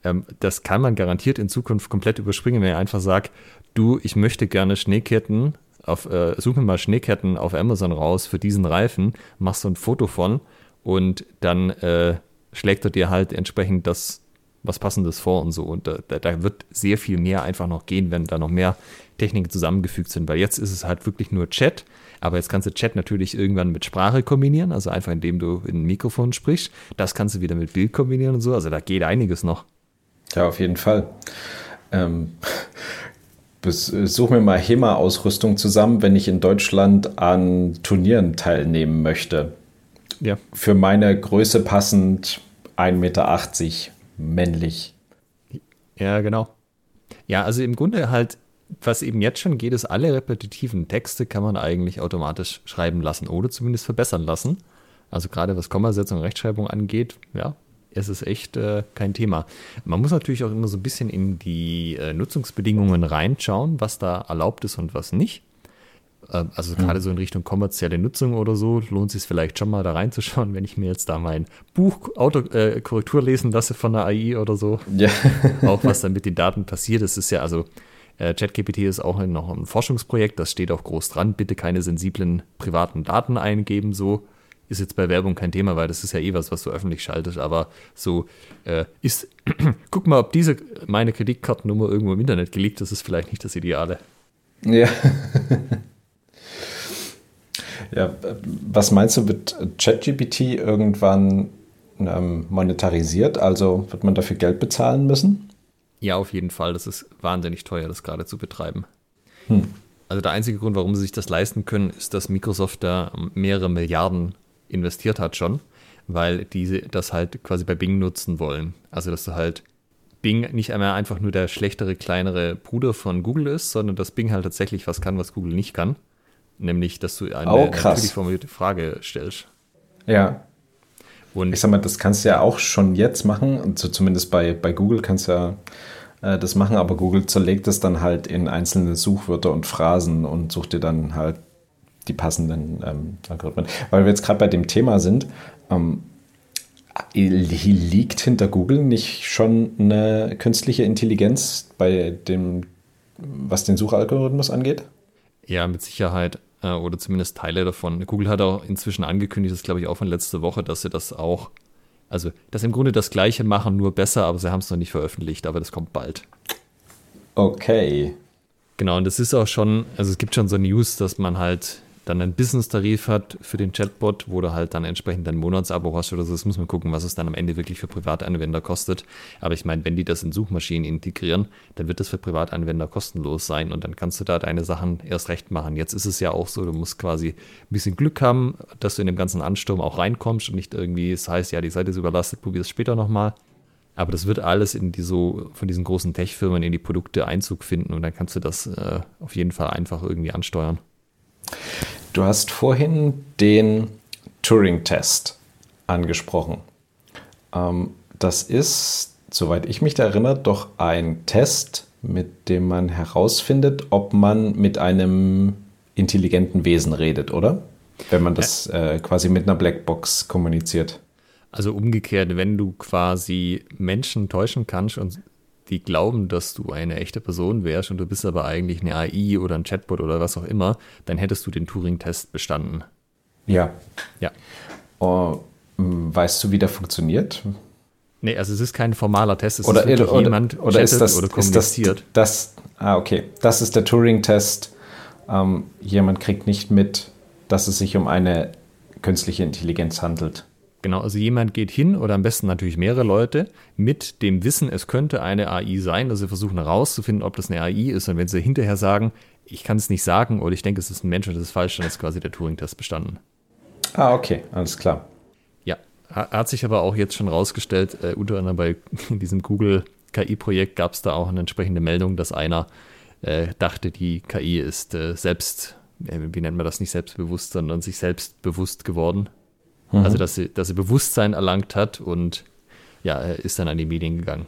ähm, das kann man garantiert in Zukunft komplett überspringen, wenn er einfach sagt, du, ich möchte gerne Schneeketten, auf, äh, such mir mal Schneeketten auf Amazon raus für diesen Reifen, machst so ein Foto von und dann äh, schlägt er dir halt entsprechend das was Passendes vor und so. Und da, da wird sehr viel mehr einfach noch gehen, wenn da noch mehr Techniken zusammengefügt sind. Weil jetzt ist es halt wirklich nur Chat, aber jetzt kannst du Chat natürlich irgendwann mit Sprache kombinieren, also einfach indem du in ein Mikrofon sprichst. Das kannst du wieder mit Bild kombinieren und so. Also da geht einiges noch. Ja, auf jeden Fall. Ähm, suche mir mal HEMA-Ausrüstung zusammen, wenn ich in Deutschland an Turnieren teilnehmen möchte. Ja. Für meine Größe passend 1,80 Meter männlich. Ja, genau. Ja, also im Grunde halt, was eben jetzt schon geht, ist, alle repetitiven Texte kann man eigentlich automatisch schreiben lassen oder zumindest verbessern lassen. Also gerade was Kommasetzung und Rechtschreibung angeht, ja, es ist echt äh, kein Thema. Man muss natürlich auch immer so ein bisschen in die äh, Nutzungsbedingungen reinschauen, was da erlaubt ist und was nicht. Äh, also mhm. gerade so in Richtung kommerzielle Nutzung oder so lohnt es sich vielleicht schon mal da reinzuschauen, wenn ich mir jetzt da mein Buch Autokorrektur äh, lesen lasse von der AI oder so. Ja. [laughs] auch was dann mit den Daten passiert. Das ist ja also äh, ChatGPT ist auch noch ein Forschungsprojekt, das steht auch groß dran. Bitte keine sensiblen privaten Daten eingeben, so ist jetzt bei Werbung kein Thema, weil das ist ja eh was, was du öffentlich schaltest, aber so äh, ist, [clears throat] guck mal, ob diese meine Kreditkartennummer irgendwo im Internet geleakt ist, ist vielleicht nicht das Ideale. Ja. [laughs] ja, was meinst du, wird ChatGPT irgendwann ähm, monetarisiert? Also wird man dafür Geld bezahlen müssen? Ja, auf jeden Fall. Das ist wahnsinnig teuer, das gerade zu betreiben. Hm. Also der einzige Grund, warum sie sich das leisten können, ist, dass Microsoft da mehrere Milliarden investiert hat schon, weil diese das halt quasi bei Bing nutzen wollen. Also dass du halt Bing nicht einmal einfach nur der schlechtere, kleinere Bruder von Google ist, sondern dass Bing halt tatsächlich was kann, was Google nicht kann. Nämlich, dass du eine oh, natürlich formulierte Frage stellst. Ja. Und ich sag mal, das kannst du ja auch schon jetzt machen. Und so zumindest bei, bei Google kannst du ja äh, das machen, aber Google zerlegt es dann halt in einzelne Suchwörter und Phrasen und sucht dir dann halt die passenden ähm, Algorithmen. Weil wir jetzt gerade bei dem Thema sind, ähm, liegt hinter Google nicht schon eine künstliche Intelligenz bei dem, was den Suchalgorithmus angeht? Ja, mit Sicherheit. Äh, oder zumindest Teile davon. Google hat auch inzwischen angekündigt, das glaube ich auch von letzter Woche, dass sie das auch, also dass im Grunde das Gleiche machen, nur besser, aber sie haben es noch nicht veröffentlicht, aber das kommt bald. Okay. Genau, und das ist auch schon, also es gibt schon so News, dass man halt dann einen Business-Tarif hat für den Chatbot, wo du halt dann entsprechend ein Monatsabo hast oder so. Das muss man gucken, was es dann am Ende wirklich für Privatanwender kostet. Aber ich meine, wenn die das in Suchmaschinen integrieren, dann wird das für Privatanwender kostenlos sein und dann kannst du da deine Sachen erst recht machen. Jetzt ist es ja auch so, du musst quasi ein bisschen Glück haben, dass du in dem ganzen Ansturm auch reinkommst und nicht irgendwie, es heißt, ja, die Seite ist überlastet, probier es später nochmal. Aber das wird alles in die so von diesen großen Tech-Firmen in die Produkte Einzug finden und dann kannst du das äh, auf jeden Fall einfach irgendwie ansteuern. Du hast vorhin den Turing-Test angesprochen. Ähm, das ist, soweit ich mich da erinnere, doch ein Test, mit dem man herausfindet, ob man mit einem intelligenten Wesen redet, oder? Wenn man das äh, quasi mit einer Blackbox kommuniziert. Also umgekehrt, wenn du quasi Menschen täuschen kannst und die glauben, dass du eine echte Person wärst und du bist aber eigentlich eine AI oder ein Chatbot oder was auch immer, dann hättest du den Turing-Test bestanden. Ja. Ja. Oh, weißt du, wie der funktioniert? Nee, also es ist kein formaler Test, es oder, ist oder, jemand oder ist das, oder kommuniziert. Ist das, das, ah, okay. Das ist der Turing-Test. Ähm, jemand kriegt nicht mit, dass es sich um eine künstliche Intelligenz handelt. Genau, also jemand geht hin oder am besten natürlich mehrere Leute mit dem Wissen, es könnte eine AI sein, also sie versuchen herauszufinden, ob das eine AI ist und wenn sie hinterher sagen, ich kann es nicht sagen oder ich denke, es ist ein Mensch und das ist falsch, dann ist quasi der Turing-Test bestanden. Ah, okay, alles klar. Ja, hat sich aber auch jetzt schon rausgestellt, äh, unter anderem bei [laughs] diesem Google KI-Projekt gab es da auch eine entsprechende Meldung, dass einer äh, dachte, die KI ist äh, selbst, äh, wie nennt man das, nicht selbstbewusst, sondern sich selbst bewusst geworden. Mhm. Also, dass sie, dass sie Bewusstsein erlangt hat und ja, ist dann an die Medien gegangen.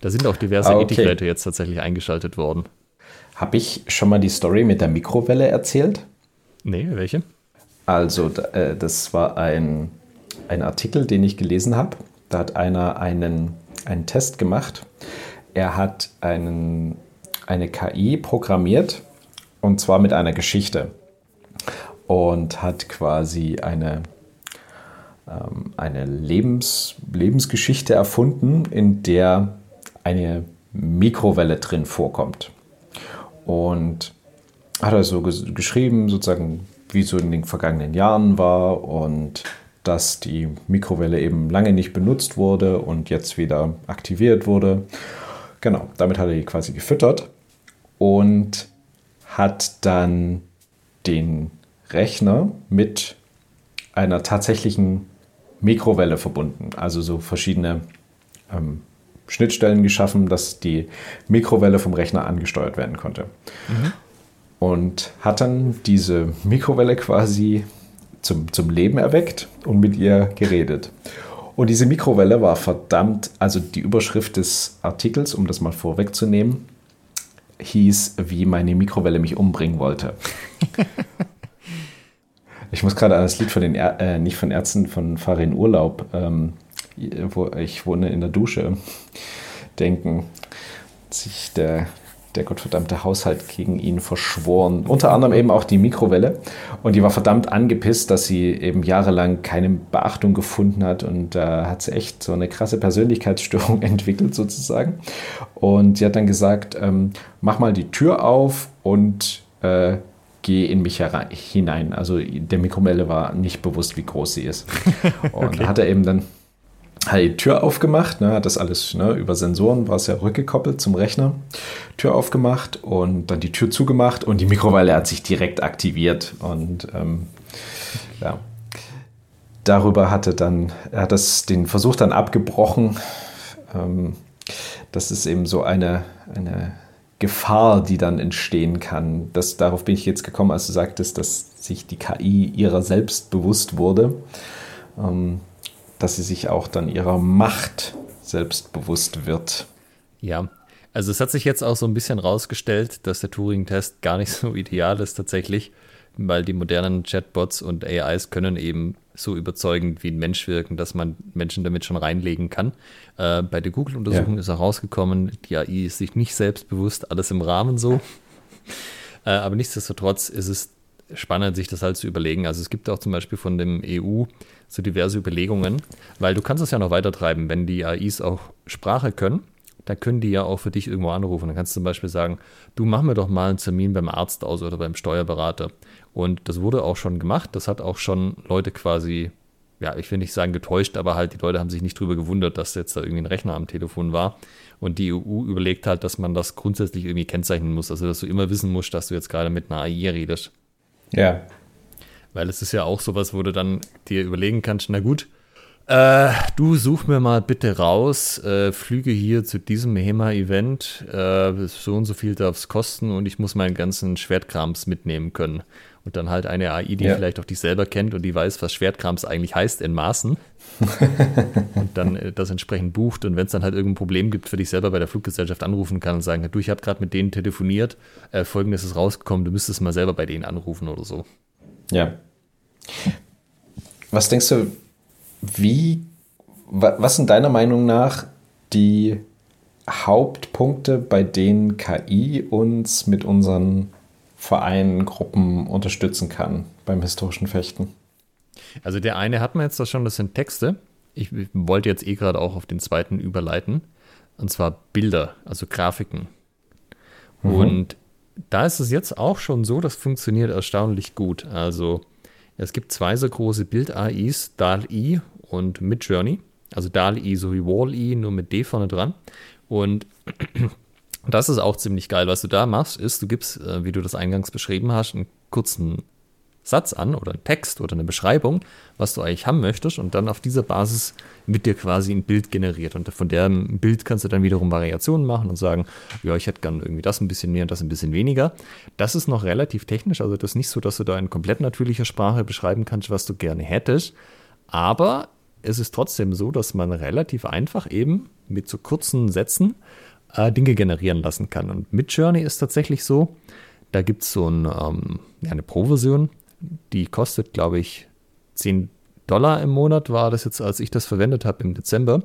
Da sind auch diverse ah, okay. Ethikleute jetzt tatsächlich eingeschaltet worden. Habe ich schon mal die Story mit der Mikrowelle erzählt? Nee, welche? Also, äh, das war ein, ein Artikel, den ich gelesen habe. Da hat einer einen einen Test gemacht. Er hat einen, eine KI programmiert und zwar mit einer Geschichte und hat quasi eine, eine Lebens, Lebensgeschichte erfunden, in der eine Mikrowelle drin vorkommt. Und hat er so geschrieben, sozusagen, wie so in den vergangenen Jahren war und dass die Mikrowelle eben lange nicht benutzt wurde und jetzt wieder aktiviert wurde. Genau, damit hat er die quasi gefüttert und hat dann den Rechner mit einer tatsächlichen Mikrowelle verbunden. Also so verschiedene ähm, Schnittstellen geschaffen, dass die Mikrowelle vom Rechner angesteuert werden konnte. Mhm. Und hat dann diese Mikrowelle quasi zum, zum Leben erweckt und mit ihr geredet. Und diese Mikrowelle war verdammt, also die Überschrift des Artikels, um das mal vorwegzunehmen, hieß, wie meine Mikrowelle mich umbringen wollte. [laughs] ich muss gerade an das Lied von den, er äh, nicht von Ärzten, von Fahre in Urlaub, ähm, wo ich wohne in der Dusche, denken. Sich der der gottverdammte Haushalt gegen ihn verschworen. Unter anderem eben auch die Mikrowelle. Und die war verdammt angepisst, dass sie eben jahrelang keine Beachtung gefunden hat. Und da äh, hat sie echt so eine krasse Persönlichkeitsstörung [laughs] entwickelt sozusagen. Und sie hat dann gesagt, ähm, mach mal die Tür auf und äh, geh in mich hinein. Also der Mikrowelle war nicht bewusst, wie groß sie ist. [laughs] Und okay. hat er eben dann hat die Tür aufgemacht, ne, hat das alles ne, über Sensoren, war es ja rückgekoppelt zum Rechner. Tür aufgemacht und dann die Tür zugemacht und die Mikrowelle hat sich direkt aktiviert. Und ähm, ja, darüber hatte dann, er hat das, den Versuch dann abgebrochen. Ähm, das ist eben so eine, eine Gefahr, die dann entstehen kann. Das, darauf bin ich jetzt gekommen, als du sagtest, dass sich die KI ihrer selbst bewusst wurde. Ähm, dass sie sich auch dann ihrer Macht selbst bewusst wird. Ja, also es hat sich jetzt auch so ein bisschen rausgestellt, dass der Turing-Test gar nicht [laughs] so ideal ist tatsächlich, weil die modernen Chatbots und AIs können eben so überzeugend wie ein Mensch wirken, dass man Menschen damit schon reinlegen kann. Äh, bei der Google-Untersuchung ja. ist auch rausgekommen, die AI ist sich nicht selbstbewusst, alles im Rahmen so. [laughs] äh, aber nichtsdestotrotz ist es spannend, sich das halt zu überlegen. Also es gibt auch zum Beispiel von dem EU so diverse Überlegungen, weil du kannst es ja noch weiter treiben, wenn die AIs auch Sprache können, dann können die ja auch für dich irgendwo anrufen. Dann kannst du zum Beispiel sagen, du mach mir doch mal einen Termin beim Arzt aus oder beim Steuerberater. Und das wurde auch schon gemacht. Das hat auch schon Leute quasi, ja, ich will nicht sagen getäuscht, aber halt die Leute haben sich nicht drüber gewundert, dass jetzt da irgendwie ein Rechner am Telefon war. Und die EU überlegt halt, dass man das grundsätzlich irgendwie kennzeichnen muss. Also, dass du immer wissen musst, dass du jetzt gerade mit einer AI redest. Ja. Weil es ist ja auch sowas, wo du dann dir überlegen kannst, na gut, äh, du such mir mal bitte raus, äh, Flüge hier zu diesem HEMA-Event, äh, so und so viel darf es kosten und ich muss meinen ganzen Schwertkrams mitnehmen können. Und dann halt eine AI, die ja. vielleicht auch dich selber kennt und die weiß, was Schwertkrams eigentlich heißt in Maßen. [laughs] und dann äh, das entsprechend bucht. Und wenn es dann halt irgendein Problem gibt, für dich selber bei der Fluggesellschaft anrufen kann und sagen, du, ich habe gerade mit denen telefoniert, äh, folgendes ist rausgekommen, du müsstest mal selber bei denen anrufen oder so. Ja. Was denkst du, wie, was sind deiner Meinung nach die Hauptpunkte, bei denen KI uns mit unseren Vereinen, Gruppen unterstützen kann beim historischen Fechten? Also der eine hat man jetzt da schon, das sind Texte. Ich wollte jetzt eh gerade auch auf den zweiten überleiten. Und zwar Bilder, also Grafiken. Mhm. Und da ist es jetzt auch schon so, das funktioniert erstaunlich gut. Also es gibt zwei so große Bild-AIs, DAL-I und Midjourney. Also DAL-I so wie Wall-I, nur mit D vorne dran. Und [clears throat] das ist auch ziemlich geil. Was du da machst, ist, du gibst, äh, wie du das eingangs beschrieben hast, einen kurzen Satz an oder einen Text oder eine Beschreibung, was du eigentlich haben möchtest und dann auf dieser Basis mit dir quasi ein Bild generiert. Und von dem Bild kannst du dann wiederum Variationen machen und sagen, ja, ich hätte gern irgendwie das ein bisschen mehr und das ein bisschen weniger. Das ist noch relativ technisch, also das ist nicht so, dass du da in komplett natürlicher Sprache beschreiben kannst, was du gerne hättest. Aber es ist trotzdem so, dass man relativ einfach eben mit so kurzen Sätzen äh, Dinge generieren lassen kann. Und mit Journey ist tatsächlich so, da gibt es so ein, ähm, ja, eine Pro-Version, die kostet, glaube ich, 10 Dollar im Monat war das jetzt, als ich das verwendet habe im Dezember.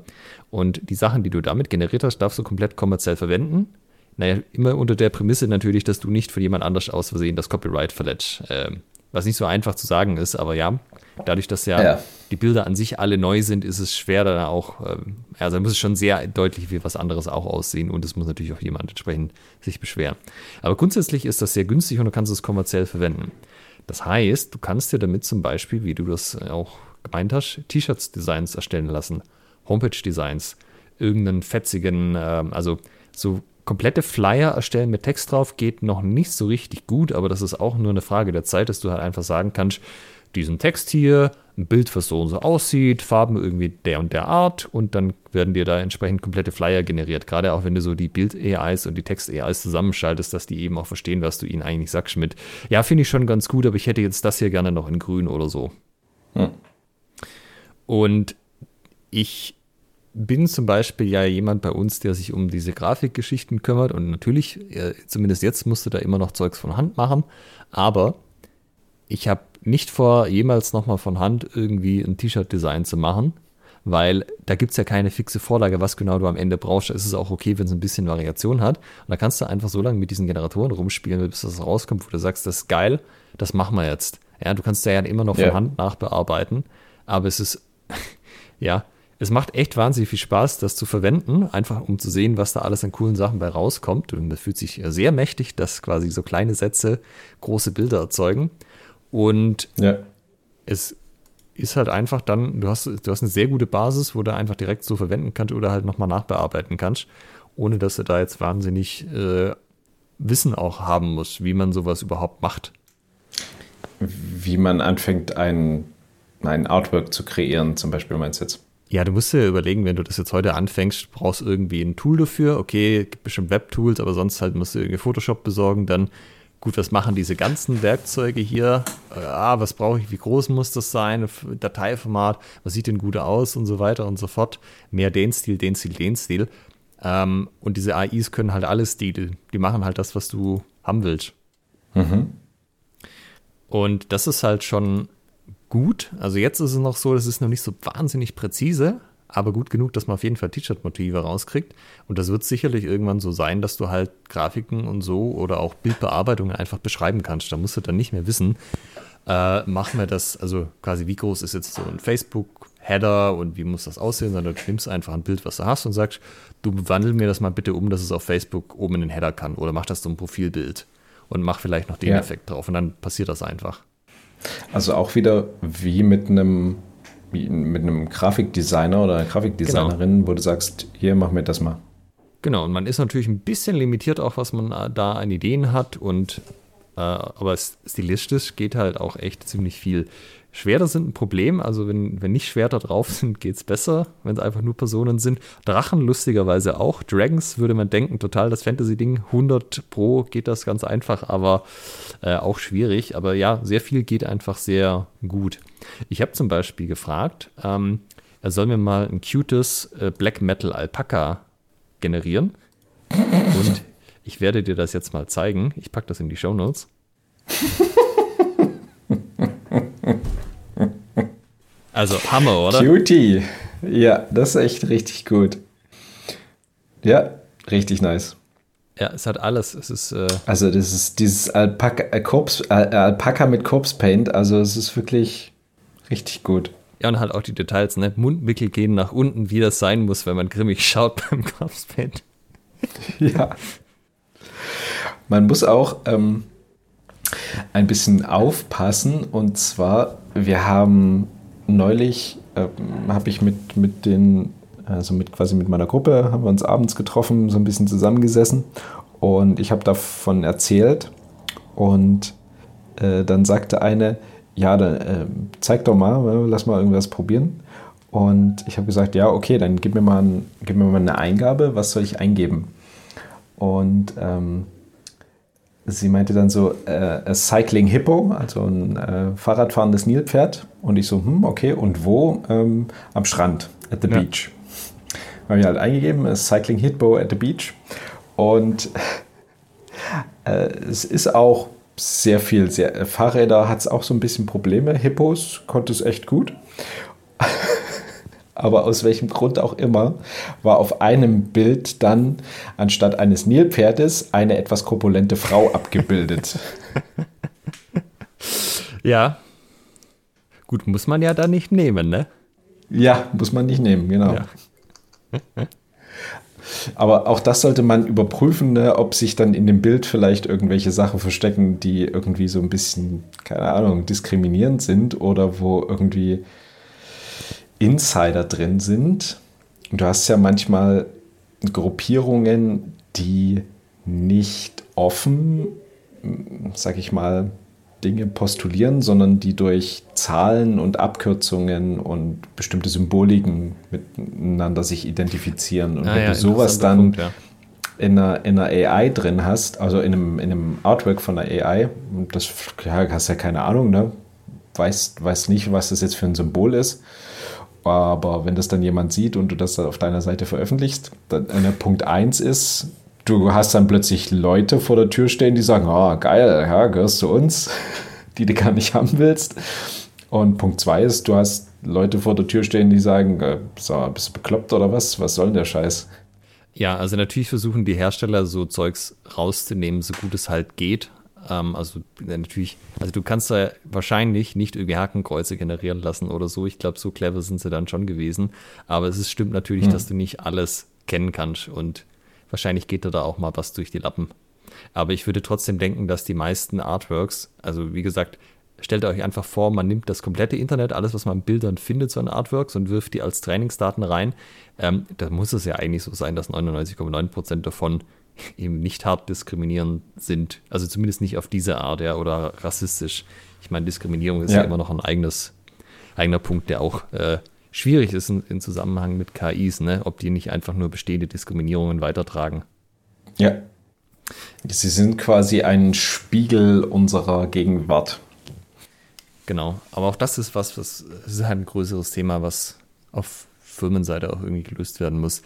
Und die Sachen, die du damit generiert hast, darfst du komplett kommerziell verwenden. Naja, immer unter der Prämisse natürlich, dass du nicht von jemand anders aus Versehen das Copyright verletzt. Ähm, was nicht so einfach zu sagen ist, aber ja, dadurch, dass ja, ja, die Bilder an sich alle neu sind, ist es schwer dann auch, ähm, also muss es schon sehr deutlich wie was anderes auch aussehen und es muss natürlich auch jemand entsprechend sich beschweren. Aber grundsätzlich ist das sehr günstig und du kannst es kommerziell verwenden. Das heißt, du kannst dir damit zum Beispiel, wie du das auch gemeint hast, T-Shirts-Designs erstellen lassen, Homepage-Designs, irgendeinen fetzigen, äh, also so komplette Flyer erstellen mit Text drauf geht noch nicht so richtig gut, aber das ist auch nur eine Frage der Zeit, dass du halt einfach sagen kannst, diesen Text hier, ein Bild, was so und so aussieht, Farben irgendwie der und der Art und dann werden dir da entsprechend komplette Flyer generiert. Gerade auch wenn du so die Bild-AIs und die Text-AIs zusammenschaltest, dass die eben auch verstehen, was du ihnen eigentlich sagst mit, ja, finde ich schon ganz gut, aber ich hätte jetzt das hier gerne noch in grün oder so. Hm. Und ich bin zum Beispiel ja jemand bei uns, der sich um diese Grafikgeschichten kümmert und natürlich, zumindest jetzt musste da immer noch Zeugs von Hand machen, aber ich habe nicht vor, jemals nochmal von Hand irgendwie ein T-Shirt-Design zu machen, weil da gibt es ja keine fixe Vorlage, was genau du am Ende brauchst. Es ist auch okay, wenn es ein bisschen Variation hat. Und da kannst du einfach so lange mit diesen Generatoren rumspielen, bis das rauskommt, wo du sagst, das ist geil, das machen wir jetzt. Ja, du kannst ja immer noch von ja. Hand nachbearbeiten, aber es ist, [laughs] ja, es macht echt wahnsinnig viel Spaß, das zu verwenden, einfach um zu sehen, was da alles an coolen Sachen bei rauskommt. Und das fühlt sich sehr mächtig, dass quasi so kleine Sätze große Bilder erzeugen. Und ja. es ist halt einfach dann, du hast, du hast eine sehr gute Basis, wo du einfach direkt so verwenden kannst oder halt nochmal nachbearbeiten kannst, ohne dass du da jetzt wahnsinnig äh, Wissen auch haben musst, wie man sowas überhaupt macht. Wie man anfängt, ein, ein Artwork zu kreieren, zum Beispiel, meinst du jetzt? Ja, du musst dir überlegen, wenn du das jetzt heute anfängst, brauchst du irgendwie ein Tool dafür. Okay, gibt bestimmt Web-Tools, aber sonst halt musst du irgendwie Photoshop besorgen. Dann, gut, was machen diese ganzen Werkzeuge hier? Ah, was brauche ich? Wie groß muss das sein? Dateiformat? Was sieht denn gut aus? Und so weiter und so fort. Mehr den Stil, den Stil, den Stil. Ähm, und diese AIs können halt alle Stile. Die machen halt das, was du haben willst. Mhm. Und das ist halt schon gut. Also jetzt ist es noch so, das ist noch nicht so wahnsinnig präzise, aber gut genug, dass man auf jeden Fall T-Shirt-Motive rauskriegt. Und das wird sicherlich irgendwann so sein, dass du halt Grafiken und so oder auch Bildbearbeitungen einfach beschreiben kannst. Da musst du dann nicht mehr wissen, äh, machen wir das, also quasi wie groß ist jetzt so ein Facebook-Header und wie muss das aussehen, sondern du nimmst einfach ein Bild, was du hast und sagst, du wandel mir das mal bitte um, dass es auf Facebook oben in den Header kann oder mach das so ein Profilbild und mach vielleicht noch den ja. Effekt drauf und dann passiert das einfach. Also auch wieder wie mit einem, wie mit einem Grafikdesigner oder einer Grafikdesignerin, genau. wo du sagst, hier, mach mir das mal. Genau, und man ist natürlich ein bisschen limitiert auch, was man da an Ideen hat und äh, aber stilistisch geht halt auch echt ziemlich viel. Schwerter sind ein Problem, also wenn, wenn nicht Schwerter drauf sind, geht es besser, wenn es einfach nur Personen sind. Drachen lustigerweise auch. Dragons würde man denken, total das Fantasy-Ding. 100 Pro geht das ganz einfach, aber äh, auch schwierig. Aber ja, sehr viel geht einfach sehr gut. Ich habe zum Beispiel gefragt, ähm, er soll mir mal ein cutes äh, Black Metal Alpaka generieren. Und ich werde dir das jetzt mal zeigen. Ich packe das in die Show Notes. [laughs] Also Hammer, oder? Cutie. Ja, das ist echt richtig gut. Ja, richtig nice. Ja, es hat alles. Es ist, äh also, das ist dieses Alpaka, äh, Corpse, äh, Alpaka mit Corpse Paint. Also, es ist wirklich richtig gut. Ja, und halt auch die Details, ne? Mundwickel gehen nach unten, wie das sein muss, wenn man grimmig schaut [laughs] beim Corpse Paint. ja. Man muss auch ähm, ein bisschen aufpassen. Und zwar, wir haben neulich äh, habe ich mit, mit den, also mit quasi mit meiner Gruppe, haben wir uns abends getroffen, so ein bisschen zusammengesessen und ich habe davon erzählt und äh, dann sagte eine, ja, dann, äh, zeig doch mal, lass mal irgendwas probieren. Und ich habe gesagt, ja, okay, dann gib mir, mal ein, gib mir mal eine Eingabe, was soll ich eingeben? Und ähm, sie meinte dann so, äh, Cycling Hippo, also ein äh, Fahrradfahrendes Nilpferd. Und ich so, hm, okay, und wo? Ähm, am Strand, at the ja. beach. Habe ich halt eingegeben, Cycling Hippo at the beach. Und äh, es ist auch sehr viel, sehr, äh, Fahrräder hat es auch so ein bisschen Probleme. Hippos konnte es echt gut. [laughs] Aber aus welchem Grund auch immer war auf einem Bild dann anstatt eines Nilpferdes eine etwas korpulente Frau abgebildet. [laughs] Ja. Gut, muss man ja da nicht nehmen, ne? Ja, muss man nicht nehmen, genau. Ja. [laughs] Aber auch das sollte man überprüfen, ne, ob sich dann in dem Bild vielleicht irgendwelche Sachen verstecken, die irgendwie so ein bisschen, keine Ahnung, diskriminierend sind oder wo irgendwie Insider drin sind. Du hast ja manchmal Gruppierungen, die nicht offen, sag ich mal, Dinge postulieren, sondern die durch Zahlen und Abkürzungen und bestimmte Symboliken miteinander sich identifizieren. Und ah, wenn ja, du sowas dann Punkt, ja. in, einer, in einer AI drin hast, also in einem, in einem Artwork von einer AI, das ja, hast ja keine Ahnung, ne? Weißt, weißt nicht, was das jetzt für ein Symbol ist. Aber wenn das dann jemand sieht und du das dann auf deiner Seite veröffentlichst, dann äh, Punkt 1 ist, du hast dann plötzlich Leute vor der Tür stehen, die sagen, oh, geil, ja, gehörst zu uns, [laughs] die du gar nicht haben willst. Und Punkt zwei ist, du hast Leute vor der Tür stehen, die sagen, äh, so, bist du bekloppt oder was? Was soll denn der Scheiß? Ja, also natürlich versuchen die Hersteller so Zeugs rauszunehmen, so gut es halt geht. Ähm, also natürlich, also du kannst da wahrscheinlich nicht irgendwie Hakenkreuze generieren lassen oder so. Ich glaube, so clever sind sie dann schon gewesen. Aber es ist, stimmt natürlich, hm. dass du nicht alles kennen kannst und Wahrscheinlich geht da auch mal was durch die Lappen. Aber ich würde trotzdem denken, dass die meisten Artworks, also wie gesagt, stellt euch einfach vor, man nimmt das komplette Internet, alles, was man an Bildern findet, so ein Artworks und wirft die als Trainingsdaten rein. Ähm, da muss es ja eigentlich so sein, dass 99,9% davon eben nicht hart diskriminierend sind. Also zumindest nicht auf diese Art, ja, oder rassistisch. Ich meine, Diskriminierung ist ja, ja immer noch ein eigenes, eigener Punkt, der auch äh, schwierig ist in, in Zusammenhang mit KIs, ne? ob die nicht einfach nur bestehende Diskriminierungen weitertragen. Ja. Sie sind quasi ein Spiegel unserer Gegenwart. Genau, aber auch das ist was, was ist halt ein größeres Thema, was auf Firmenseite auch irgendwie gelöst werden muss.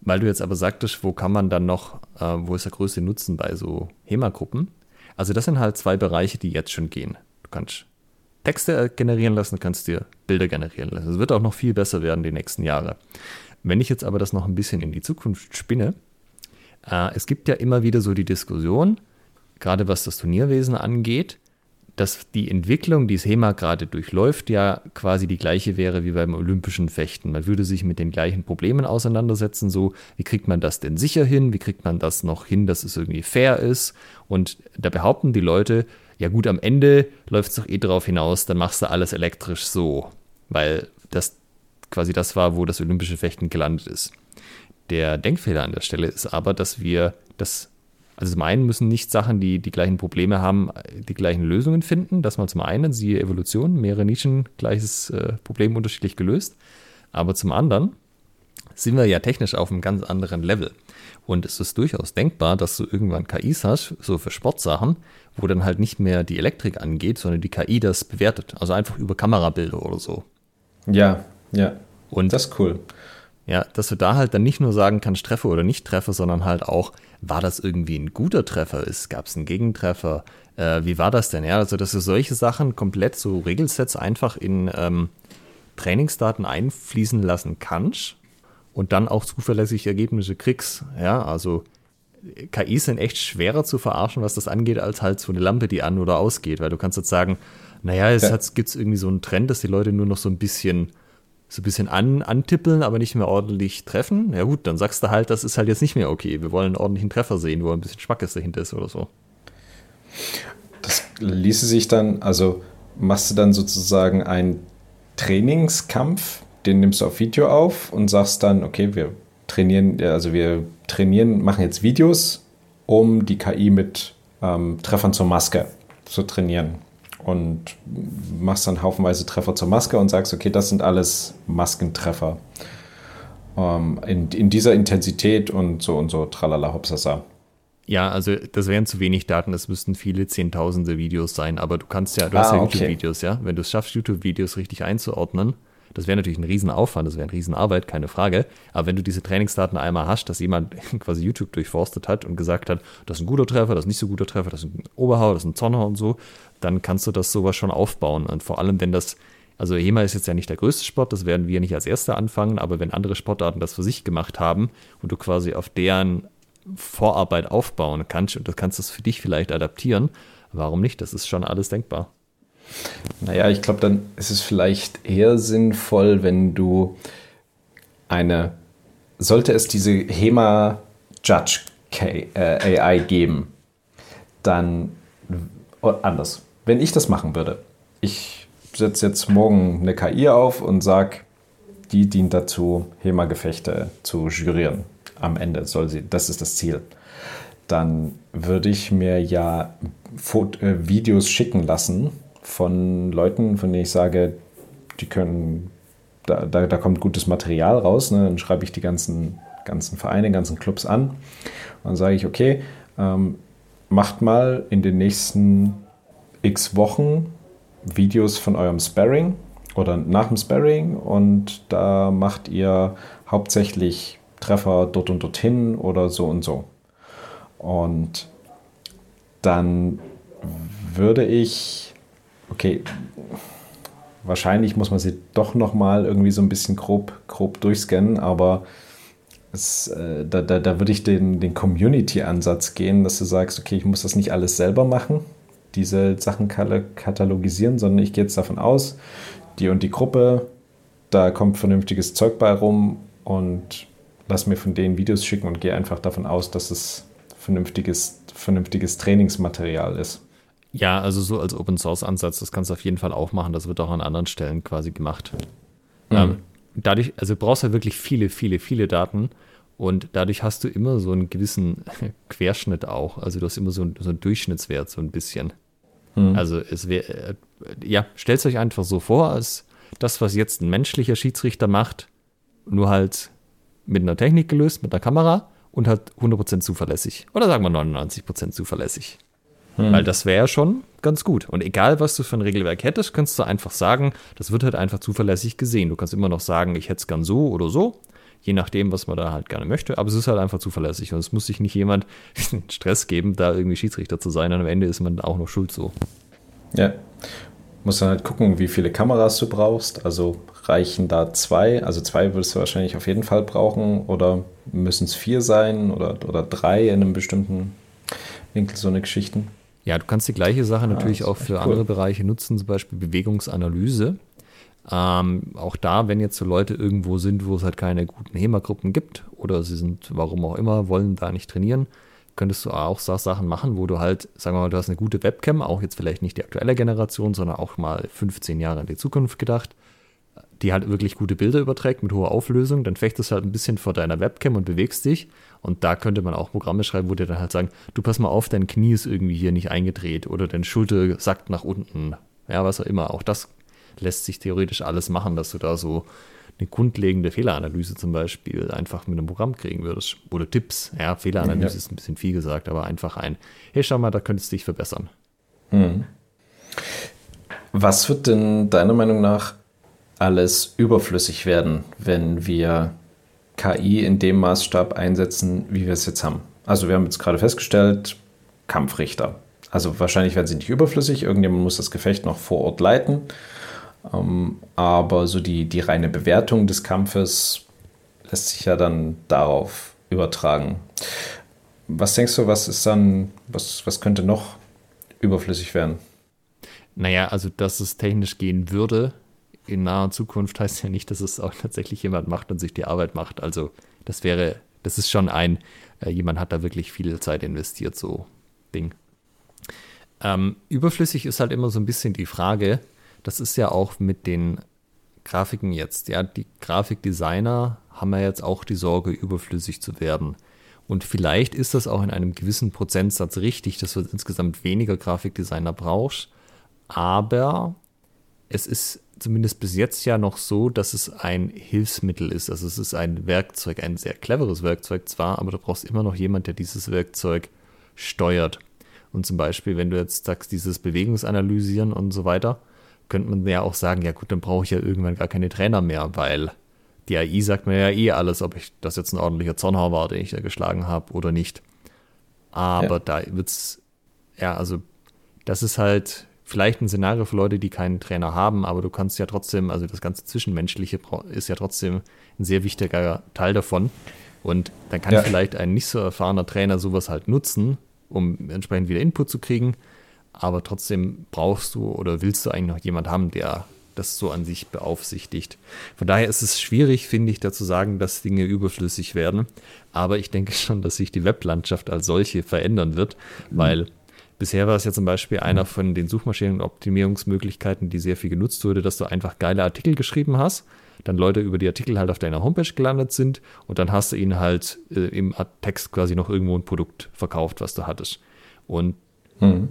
Weil du jetzt aber sagtest, wo kann man dann noch, äh, wo ist der größte Nutzen bei so HEMA-Gruppen? Also das sind halt zwei Bereiche, die jetzt schon gehen. Du kannst Texte generieren lassen, kannst dir Bilder generieren lassen. Es wird auch noch viel besser werden die nächsten Jahre. Wenn ich jetzt aber das noch ein bisschen in die Zukunft spinne, äh, es gibt ja immer wieder so die Diskussion, gerade was das Turnierwesen angeht, dass die Entwicklung, die SEMA gerade durchläuft, ja quasi die gleiche wäre wie beim olympischen Fechten. Man würde sich mit den gleichen Problemen auseinandersetzen, so wie kriegt man das denn sicher hin, wie kriegt man das noch hin, dass es irgendwie fair ist. Und da behaupten die Leute, ja gut, am Ende läuft es doch eh drauf hinaus, dann machst du alles elektrisch so, weil das quasi das war, wo das olympische Fechten gelandet ist. Der Denkfehler an der Stelle ist aber, dass wir das, also zum einen müssen nicht Sachen, die die gleichen Probleme haben, die gleichen Lösungen finden. Das mal zum einen, siehe Evolution, mehrere Nischen, gleiches äh, Problem unterschiedlich gelöst. Aber zum anderen sind wir ja technisch auf einem ganz anderen Level. Und es ist durchaus denkbar, dass du irgendwann KIs hast, so für Sportsachen, wo dann halt nicht mehr die Elektrik angeht, sondern die KI das bewertet. Also einfach über Kamerabilder oder so. Ja, ja. Und das ist cool. Ja, dass du da halt dann nicht nur sagen kannst, treffe oder nicht treffe, sondern halt auch, war das irgendwie ein guter Treffer? Gab es einen Gegentreffer? Äh, wie war das denn? Ja, also dass du solche Sachen komplett so Regelsets einfach in ähm, Trainingsdaten einfließen lassen kannst und dann auch zuverlässige Ergebnisse kriegst. Ja, also KIs sind echt schwerer zu verarschen, was das angeht, als halt so eine Lampe, die an oder ausgeht, weil du kannst jetzt sagen, naja, es ja. gibt irgendwie so einen Trend, dass die Leute nur noch so ein bisschen so ein bisschen an, antippeln, aber nicht mehr ordentlich treffen. Ja gut, dann sagst du halt, das ist halt jetzt nicht mehr okay. Wir wollen einen ordentlichen Treffer sehen, wo ein bisschen Schmackes dahinter ist oder so. Das ließe sich dann, also machst du dann sozusagen einen Trainingskampf, den nimmst du auf Video auf und sagst dann, okay, wir trainieren, also wir trainieren, machen jetzt Videos, um die KI mit ähm, Treffern zur Maske zu trainieren. Und machst dann haufenweise Treffer zur Maske und sagst, okay, das sind alles Maskentreffer. Ähm, in, in dieser Intensität und so und so, tralala, hopsasa. Ja, also das wären zu wenig Daten, das müssten viele Zehntausende Videos sein, aber du kannst ja, du ah, hast ja okay. YouTube-Videos, ja. Wenn du es schaffst, YouTube-Videos richtig einzuordnen, Das wäre natürlich ein Riesenaufwand, das wäre eine Riesenarbeit, keine Frage. Aber wenn du diese Trainingsdaten einmal hast, dass jemand [laughs] quasi YouTube durchforstet hat und gesagt hat, das ist ein guter Treffer, das ist nicht so guter Treffer, das ist ein Oberhau, das ist ein Zonner und so, dann kannst du das sowas schon aufbauen. Und vor allem, wenn das, also HEMA ist jetzt ja nicht der größte Sport, das werden wir nicht als Erster anfangen, aber wenn andere Sportarten das für sich gemacht haben und du quasi auf deren Vorarbeit aufbauen kannst und du kannst das für dich vielleicht adaptieren, warum nicht? Das ist schon alles denkbar. Naja, ich glaube, dann ist es vielleicht eher sinnvoll, wenn du eine, sollte es diese HEMA Judge AI äh, geben, dann anders. Wenn ich das machen würde, ich setze jetzt morgen eine KI auf und sage, die dient dazu, HEMA-Gefechte zu jurieren. Am Ende soll sie, das ist das Ziel. Dann würde ich mir ja äh, Videos schicken lassen von Leuten, von denen ich sage, die können, da, da, da kommt gutes Material raus. Ne? Dann schreibe ich die ganzen, ganzen Vereine, ganzen Clubs an und sage ich, okay, ähm, macht mal in den nächsten x Wochen Videos von eurem Sparring oder nach dem Sparring und da macht ihr hauptsächlich Treffer dort und dorthin oder so und so. Und dann würde ich okay, wahrscheinlich muss man sie doch nochmal irgendwie so ein bisschen grob, grob durchscannen, aber es, äh, da, da, da würde ich den, den Community-Ansatz gehen, dass du sagst, okay, ich muss das nicht alles selber machen, diese Sachen katalogisieren, sondern ich gehe jetzt davon aus, die und die Gruppe, da kommt vernünftiges Zeug bei rum und lass mir von denen Videos schicken und gehe einfach davon aus, dass es vernünftiges, vernünftiges Trainingsmaterial ist. Ja, also so als Open Source Ansatz, das kannst du auf jeden Fall auch machen. Das wird auch an anderen Stellen quasi gemacht. Mhm. Ähm, dadurch, also du brauchst ja wirklich viele, viele, viele Daten und dadurch hast du immer so einen gewissen [laughs] Querschnitt auch. Also du hast immer so, ein, so einen Durchschnittswert, so ein bisschen. Mhm. Also es wäre, äh, ja, stellt euch einfach so vor, als das, was jetzt ein menschlicher Schiedsrichter macht, nur halt mit einer Technik gelöst, mit einer Kamera und halt 100% zuverlässig. Oder sagen wir 99% zuverlässig. Hm. Weil das wäre ja schon ganz gut. Und egal, was du für ein Regelwerk hättest, kannst du einfach sagen, das wird halt einfach zuverlässig gesehen. Du kannst immer noch sagen, ich hätte es gern so oder so, je nachdem, was man da halt gerne möchte. Aber es ist halt einfach zuverlässig. Und es muss sich nicht jemand [laughs] Stress geben, da irgendwie Schiedsrichter zu sein. Und am Ende ist man auch noch schuld so. Ja. Muss dann halt gucken, wie viele Kameras du brauchst. Also reichen da zwei? Also zwei würdest du wahrscheinlich auf jeden Fall brauchen. Oder müssen es vier sein? Oder, oder drei in einem bestimmten Winkel, so eine Geschichten? Ja, du kannst die gleiche Sache ah, natürlich auch für cool. andere Bereiche nutzen, zum Beispiel Bewegungsanalyse. Ähm, auch da, wenn jetzt so Leute irgendwo sind, wo es halt keine guten HEMA-Gruppen gibt oder sie sind, warum auch immer, wollen da nicht trainieren, könntest du auch Sachen machen, wo du halt, sagen wir mal, du hast eine gute Webcam, auch jetzt vielleicht nicht die aktuelle Generation, sondern auch mal 15 Jahre in die Zukunft gedacht die halt wirklich gute Bilder überträgt mit hoher Auflösung, dann fechtest du halt ein bisschen vor deiner Webcam und bewegst dich. Und da könnte man auch Programme schreiben, wo dir dann halt sagen, du pass mal auf, dein Knie ist irgendwie hier nicht eingedreht oder deine Schulter sackt nach unten. Ja, was auch immer. Auch das lässt sich theoretisch alles machen, dass du da so eine grundlegende Fehleranalyse zum Beispiel einfach mit einem Programm kriegen würdest. Oder Tipps. Ja, Fehleranalyse ja. ist ein bisschen viel gesagt, aber einfach ein, hey, schau mal, da könntest du dich verbessern. Hm. Was wird denn deiner Meinung nach alles überflüssig werden, wenn wir KI in dem Maßstab einsetzen, wie wir es jetzt haben. Also wir haben jetzt gerade festgestellt, Kampfrichter. Also wahrscheinlich werden sie nicht überflüssig, irgendjemand muss das Gefecht noch vor Ort leiten. Ähm, aber so die, die reine Bewertung des Kampfes lässt sich ja dann darauf übertragen. Was denkst du, was ist dann, was, was könnte noch überflüssig werden? Naja, also dass es technisch gehen würde, in naher Zukunft heißt ja nicht, dass es auch tatsächlich jemand macht und sich die Arbeit macht. Also das wäre, das ist schon ein, äh, jemand hat da wirklich viel Zeit investiert, so Ding. Ähm, überflüssig ist halt immer so ein bisschen die Frage, das ist ja auch mit den Grafiken jetzt, ja, die Grafikdesigner haben ja jetzt auch die Sorge, überflüssig zu werden. Und vielleicht ist das auch in einem gewissen Prozentsatz richtig, dass du insgesamt weniger Grafikdesigner brauchst. Aber es ist zumindest bis jetzt ja noch so, dass es ein Hilfsmittel ist. Also es ist ein Werkzeug, ein sehr cleveres Werkzeug zwar, aber du brauchst immer noch jemand, der dieses Werkzeug steuert. Und zum Beispiel, wenn du jetzt sagst, dieses Bewegungsanalysieren und so weiter, könnte man ja auch sagen, ja gut, dann brauche ich ja irgendwann gar keine Trainer mehr, weil die AI sagt mir ja eh alles, ob ich das jetzt ein ordentlicher Zornhauer war, den ich da geschlagen habe oder nicht. Aber ja. da wird's, ja, also das ist halt vielleicht ein Szenario für Leute, die keinen Trainer haben, aber du kannst ja trotzdem, also das ganze Zwischenmenschliche ist ja trotzdem ein sehr wichtiger Teil davon. Und dann kann ja. vielleicht ein nicht so erfahrener Trainer sowas halt nutzen, um entsprechend wieder Input zu kriegen. Aber trotzdem brauchst du oder willst du eigentlich noch jemand haben, der das so an sich beaufsichtigt. Von daher ist es schwierig, finde ich, dazu sagen, dass Dinge überflüssig werden. Aber ich denke schon, dass sich die Weblandschaft als solche verändern wird, mhm. weil Bisher war es ja zum Beispiel einer von den Suchmaschinenoptimierungsmöglichkeiten, die sehr viel genutzt wurde, dass du einfach geile Artikel geschrieben hast, dann Leute über die Artikel halt auf deiner Homepage gelandet sind und dann hast du ihnen halt äh, im Text quasi noch irgendwo ein Produkt verkauft, was du hattest. Und mhm.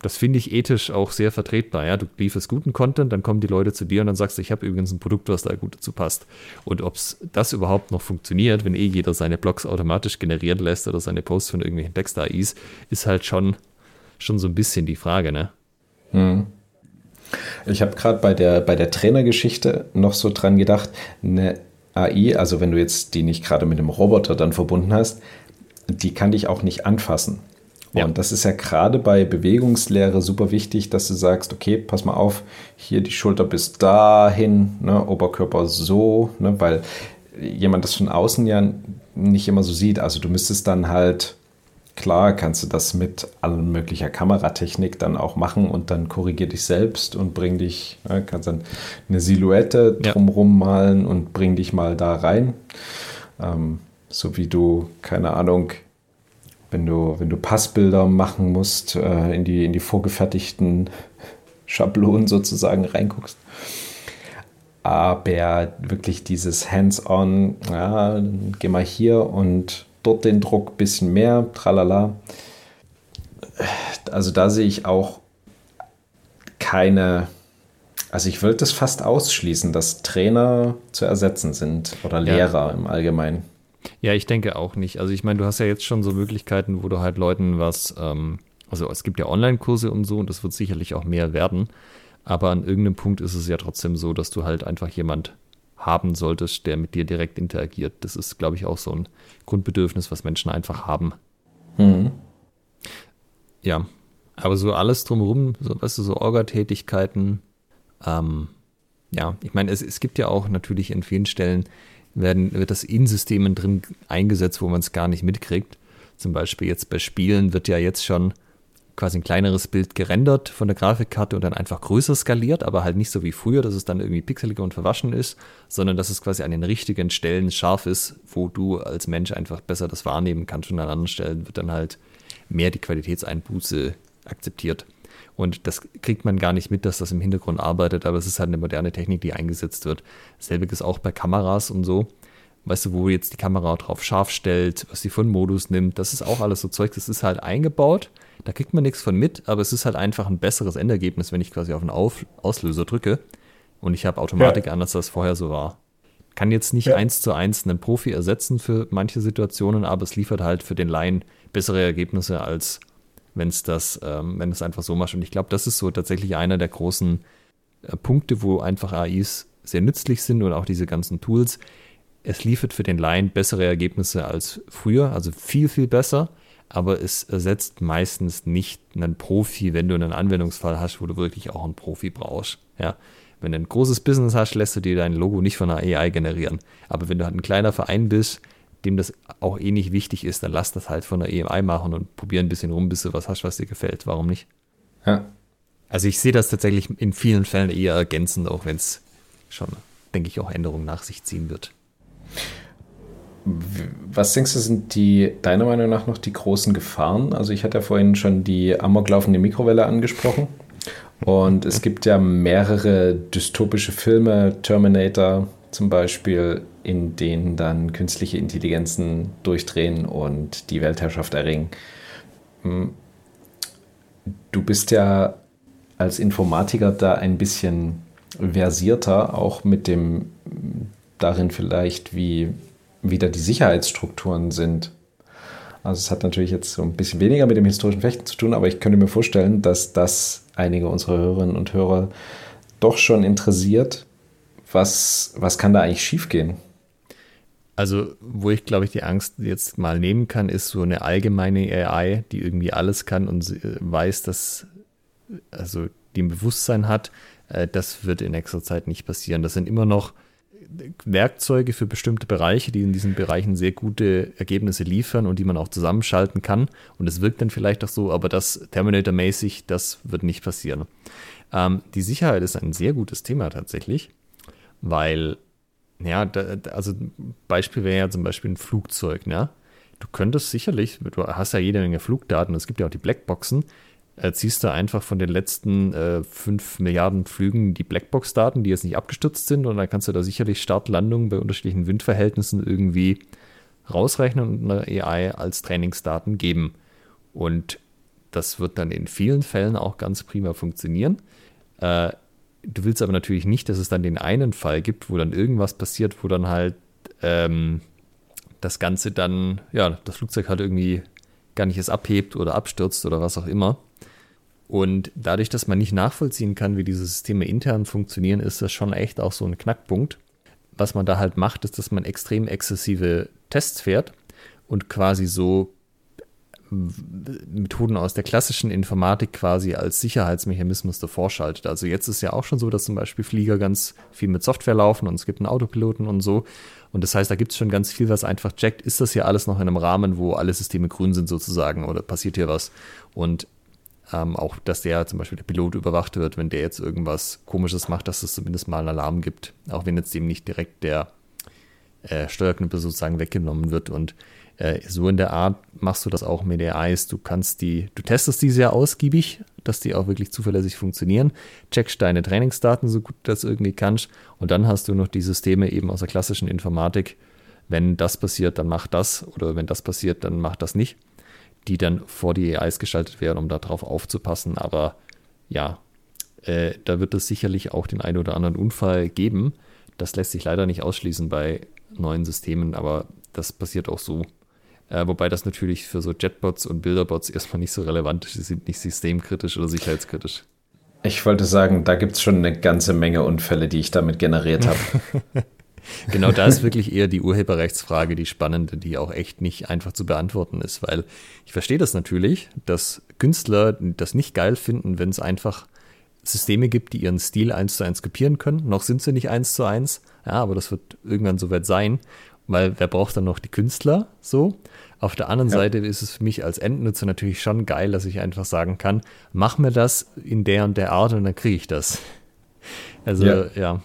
das finde ich ethisch auch sehr vertretbar. Ja? Du lieferst guten Content, dann kommen die Leute zu dir und dann sagst du, ich habe übrigens ein Produkt, was da gut dazu passt. Und ob es das überhaupt noch funktioniert, wenn eh jeder seine Blogs automatisch generieren lässt oder seine Posts von irgendwelchen Text-AIs, ist halt schon schon so ein bisschen die Frage, ne? Hm. Ich habe gerade bei der, bei der Trainergeschichte noch so dran gedacht, eine AI, also wenn du jetzt die nicht gerade mit dem Roboter dann verbunden hast, die kann dich auch nicht anfassen. Ja. Und das ist ja gerade bei Bewegungslehre super wichtig, dass du sagst, okay, pass mal auf, hier die Schulter bis dahin, ne, Oberkörper so, ne, weil jemand das von außen ja nicht immer so sieht. Also du müsstest dann halt klar kannst du das mit allen möglicher Kameratechnik dann auch machen und dann korrigier dich selbst und bring dich, ja, kannst dann eine Silhouette drumrum ja. malen und bring dich mal da rein. Ähm, so wie du, keine Ahnung, wenn du, wenn du Passbilder machen musst, äh, in, die, in die vorgefertigten [laughs] Schablonen sozusagen reinguckst. Aber wirklich dieses Hands-on, ja, geh mal hier und dort den Druck ein bisschen mehr, tralala. Also da sehe ich auch keine, also ich würde das fast ausschließen, dass Trainer zu ersetzen sind oder Lehrer ja. im Allgemeinen. Ja, ich denke auch nicht. Also ich meine, du hast ja jetzt schon so Möglichkeiten, wo du halt Leuten was, ähm, also es gibt ja Online-Kurse und so und das wird sicherlich auch mehr werden. Aber an irgendeinem Punkt ist es ja trotzdem so, dass du halt einfach jemand haben solltest, der mit dir direkt interagiert. Das ist, glaube ich, auch so ein Grundbedürfnis, was Menschen einfach haben. Mhm. Ja, aber so alles drumherum, so, weißt du, so Orga-Tätigkeiten, ähm, ja, ich meine, es, es gibt ja auch natürlich in vielen Stellen werden, wird das in Systemen drin eingesetzt, wo man es gar nicht mitkriegt. Zum Beispiel jetzt bei Spielen wird ja jetzt schon quasi ein kleineres Bild gerendert von der Grafikkarte und dann einfach größer skaliert, aber halt nicht so wie früher, dass es dann irgendwie pixeliger und verwaschen ist, sondern dass es quasi an den richtigen Stellen scharf ist, wo du als Mensch einfach besser das wahrnehmen kannst und an anderen Stellen wird dann halt mehr die Qualitätseinbuße akzeptiert. Und das kriegt man gar nicht mit, dass das im Hintergrund arbeitet, aber es ist halt eine moderne Technik, die eingesetzt wird. Selbiges auch bei Kameras und so. Weißt du, wo jetzt die Kamera drauf scharf stellt, was die für einen Modus nimmt, das ist auch alles so Zeug, das ist halt eingebaut da kriegt man nichts von mit, aber es ist halt einfach ein besseres Endergebnis, wenn ich quasi auf einen auf Auslöser drücke und ich habe Automatik ja. an, als das vorher so war. Kann jetzt nicht ja. eins zu eins einen Profi ersetzen für manche Situationen, aber es liefert halt für den Laien bessere Ergebnisse, als wenn es das, ähm, wenn es einfach so macht. Und ich glaube, das ist so tatsächlich einer der großen äh, Punkte, wo einfach AIs sehr nützlich sind und auch diese ganzen Tools. Es liefert für den Laien bessere Ergebnisse als früher, also viel, viel besser aber es ersetzt meistens nicht einen Profi, wenn du einen Anwendungsfall hast, wo du wirklich auch einen Profi brauchst. Ja. Wenn du ein großes Business hast, lässt du dir dein Logo nicht von einer AI generieren. Aber wenn du halt ein kleiner Verein bist, dem das auch eh nicht wichtig ist, dann lass das halt von der AI machen und probier ein bisschen rum, bis du was hast, was dir gefällt. Warum nicht? Ja. Also ich sehe das tatsächlich in vielen Fällen eher ergänzend, auch wenn es schon, denke ich, auch Änderungen nach sich ziehen wird. Was denkst du, sind die deiner Meinung nach noch die großen Gefahren? Also ich hatte ja vorhin schon die amoklaufende Mikrowelle angesprochen. Und es gibt ja mehrere dystopische Filme, Terminator zum Beispiel, in denen dann künstliche Intelligenzen durchdrehen und die Weltherrschaft erringen. Hm. Du bist ja als Informatiker da ein bisschen versierter, auch mit dem darin vielleicht, wie wieder die Sicherheitsstrukturen sind. Also es hat natürlich jetzt so ein bisschen weniger mit dem historischen Fechten zu tun, aber ich könnte mir vorstellen, dass das einige unserer Hörerinnen und Hörer doch schon interessiert, was, was kann da eigentlich schiefgehen? Also, wo ich glaube ich die Angst jetzt mal nehmen kann, ist so eine allgemeine AI, die irgendwie alles kann und äh, weiß, dass, also die ein Bewusstsein hat. Äh, das wird in nächster Zeit nicht passieren. Das sind immer noch Werkzeuge für bestimmte Bereiche, die in diesen Bereichen sehr gute Ergebnisse liefern und die man auch zusammenschalten kann. Und es wirkt dann vielleicht auch so, aber das Terminator-mäßig, das wird nicht passieren. Ähm, die Sicherheit ist ein sehr gutes Thema tatsächlich, weil, ja, da, also Beispiel wäre ja zum Beispiel ein Flugzeug, ne? Du könntest sicherlich, du hast ja jede Menge Flugdaten, es gibt ja auch die Blackboxen, äh, ziehst du einfach von den letzten äh, 5 Milliarden Flügen die Blackbox-Daten, die jetzt nicht abgestürzt sind, und dann kannst du da sicherlich Start-Landung bei unterschiedlichen Windverhältnissen irgendwie rausrechnen und eine AI als Trainingsdaten geben. Und das wird dann in vielen Fällen auch ganz prima funktionieren. Äh, du willst aber natürlich nicht, dass es dann den einen Fall gibt, wo dann irgendwas passiert, wo dann halt ähm, das Ganze dann, ja, das Flugzeug halt irgendwie gar nicht erst abhebt oder abstürzt oder was auch immer. Und dadurch, dass man nicht nachvollziehen kann, wie diese Systeme intern funktionieren, ist das schon echt auch so ein Knackpunkt. Was man da halt macht, ist, dass man extrem exzessive Tests fährt und quasi so Methoden aus der klassischen Informatik quasi als Sicherheitsmechanismus davor schaltet. Also jetzt ist ja auch schon so, dass zum Beispiel Flieger ganz viel mit Software laufen und es gibt einen Autopiloten und so. Und das heißt, da gibt es schon ganz viel, was einfach checkt, ist das hier alles noch in einem Rahmen, wo alle Systeme grün sind sozusagen oder passiert hier was? Und ähm, auch, dass der zum Beispiel der Pilot überwacht wird, wenn der jetzt irgendwas Komisches macht, dass es zumindest mal einen Alarm gibt, auch wenn jetzt dem nicht direkt der äh, Steuerknüppel sozusagen weggenommen wird. Und äh, so in der Art machst du das auch mit AIs. Du kannst die, du testest die sehr ausgiebig, dass die auch wirklich zuverlässig funktionieren, checkst deine Trainingsdaten so gut du das irgendwie kannst und dann hast du noch die Systeme eben aus der klassischen Informatik. Wenn das passiert, dann mach das oder wenn das passiert, dann mach das nicht die dann vor die AIs geschaltet werden, um darauf aufzupassen. Aber ja, äh, da wird es sicherlich auch den einen oder anderen Unfall geben. Das lässt sich leider nicht ausschließen bei neuen Systemen, aber das passiert auch so. Äh, wobei das natürlich für so Jetbots und Bilderbots erstmal nicht so relevant ist. Sie sind nicht systemkritisch oder sicherheitskritisch. Ich wollte sagen, da gibt es schon eine ganze Menge Unfälle, die ich damit generiert habe. [laughs] Genau da ist wirklich eher die Urheberrechtsfrage die spannende, die auch echt nicht einfach zu beantworten ist, weil ich verstehe das natürlich, dass Künstler das nicht geil finden, wenn es einfach Systeme gibt, die ihren Stil eins zu eins kopieren können. Noch sind sie nicht eins zu eins, ja, aber das wird irgendwann soweit sein, weil wer braucht dann noch die Künstler so? Auf der anderen ja. Seite ist es für mich als Endnutzer natürlich schon geil, dass ich einfach sagen kann, mach mir das in der und der Art und dann kriege ich das. Also ja, ja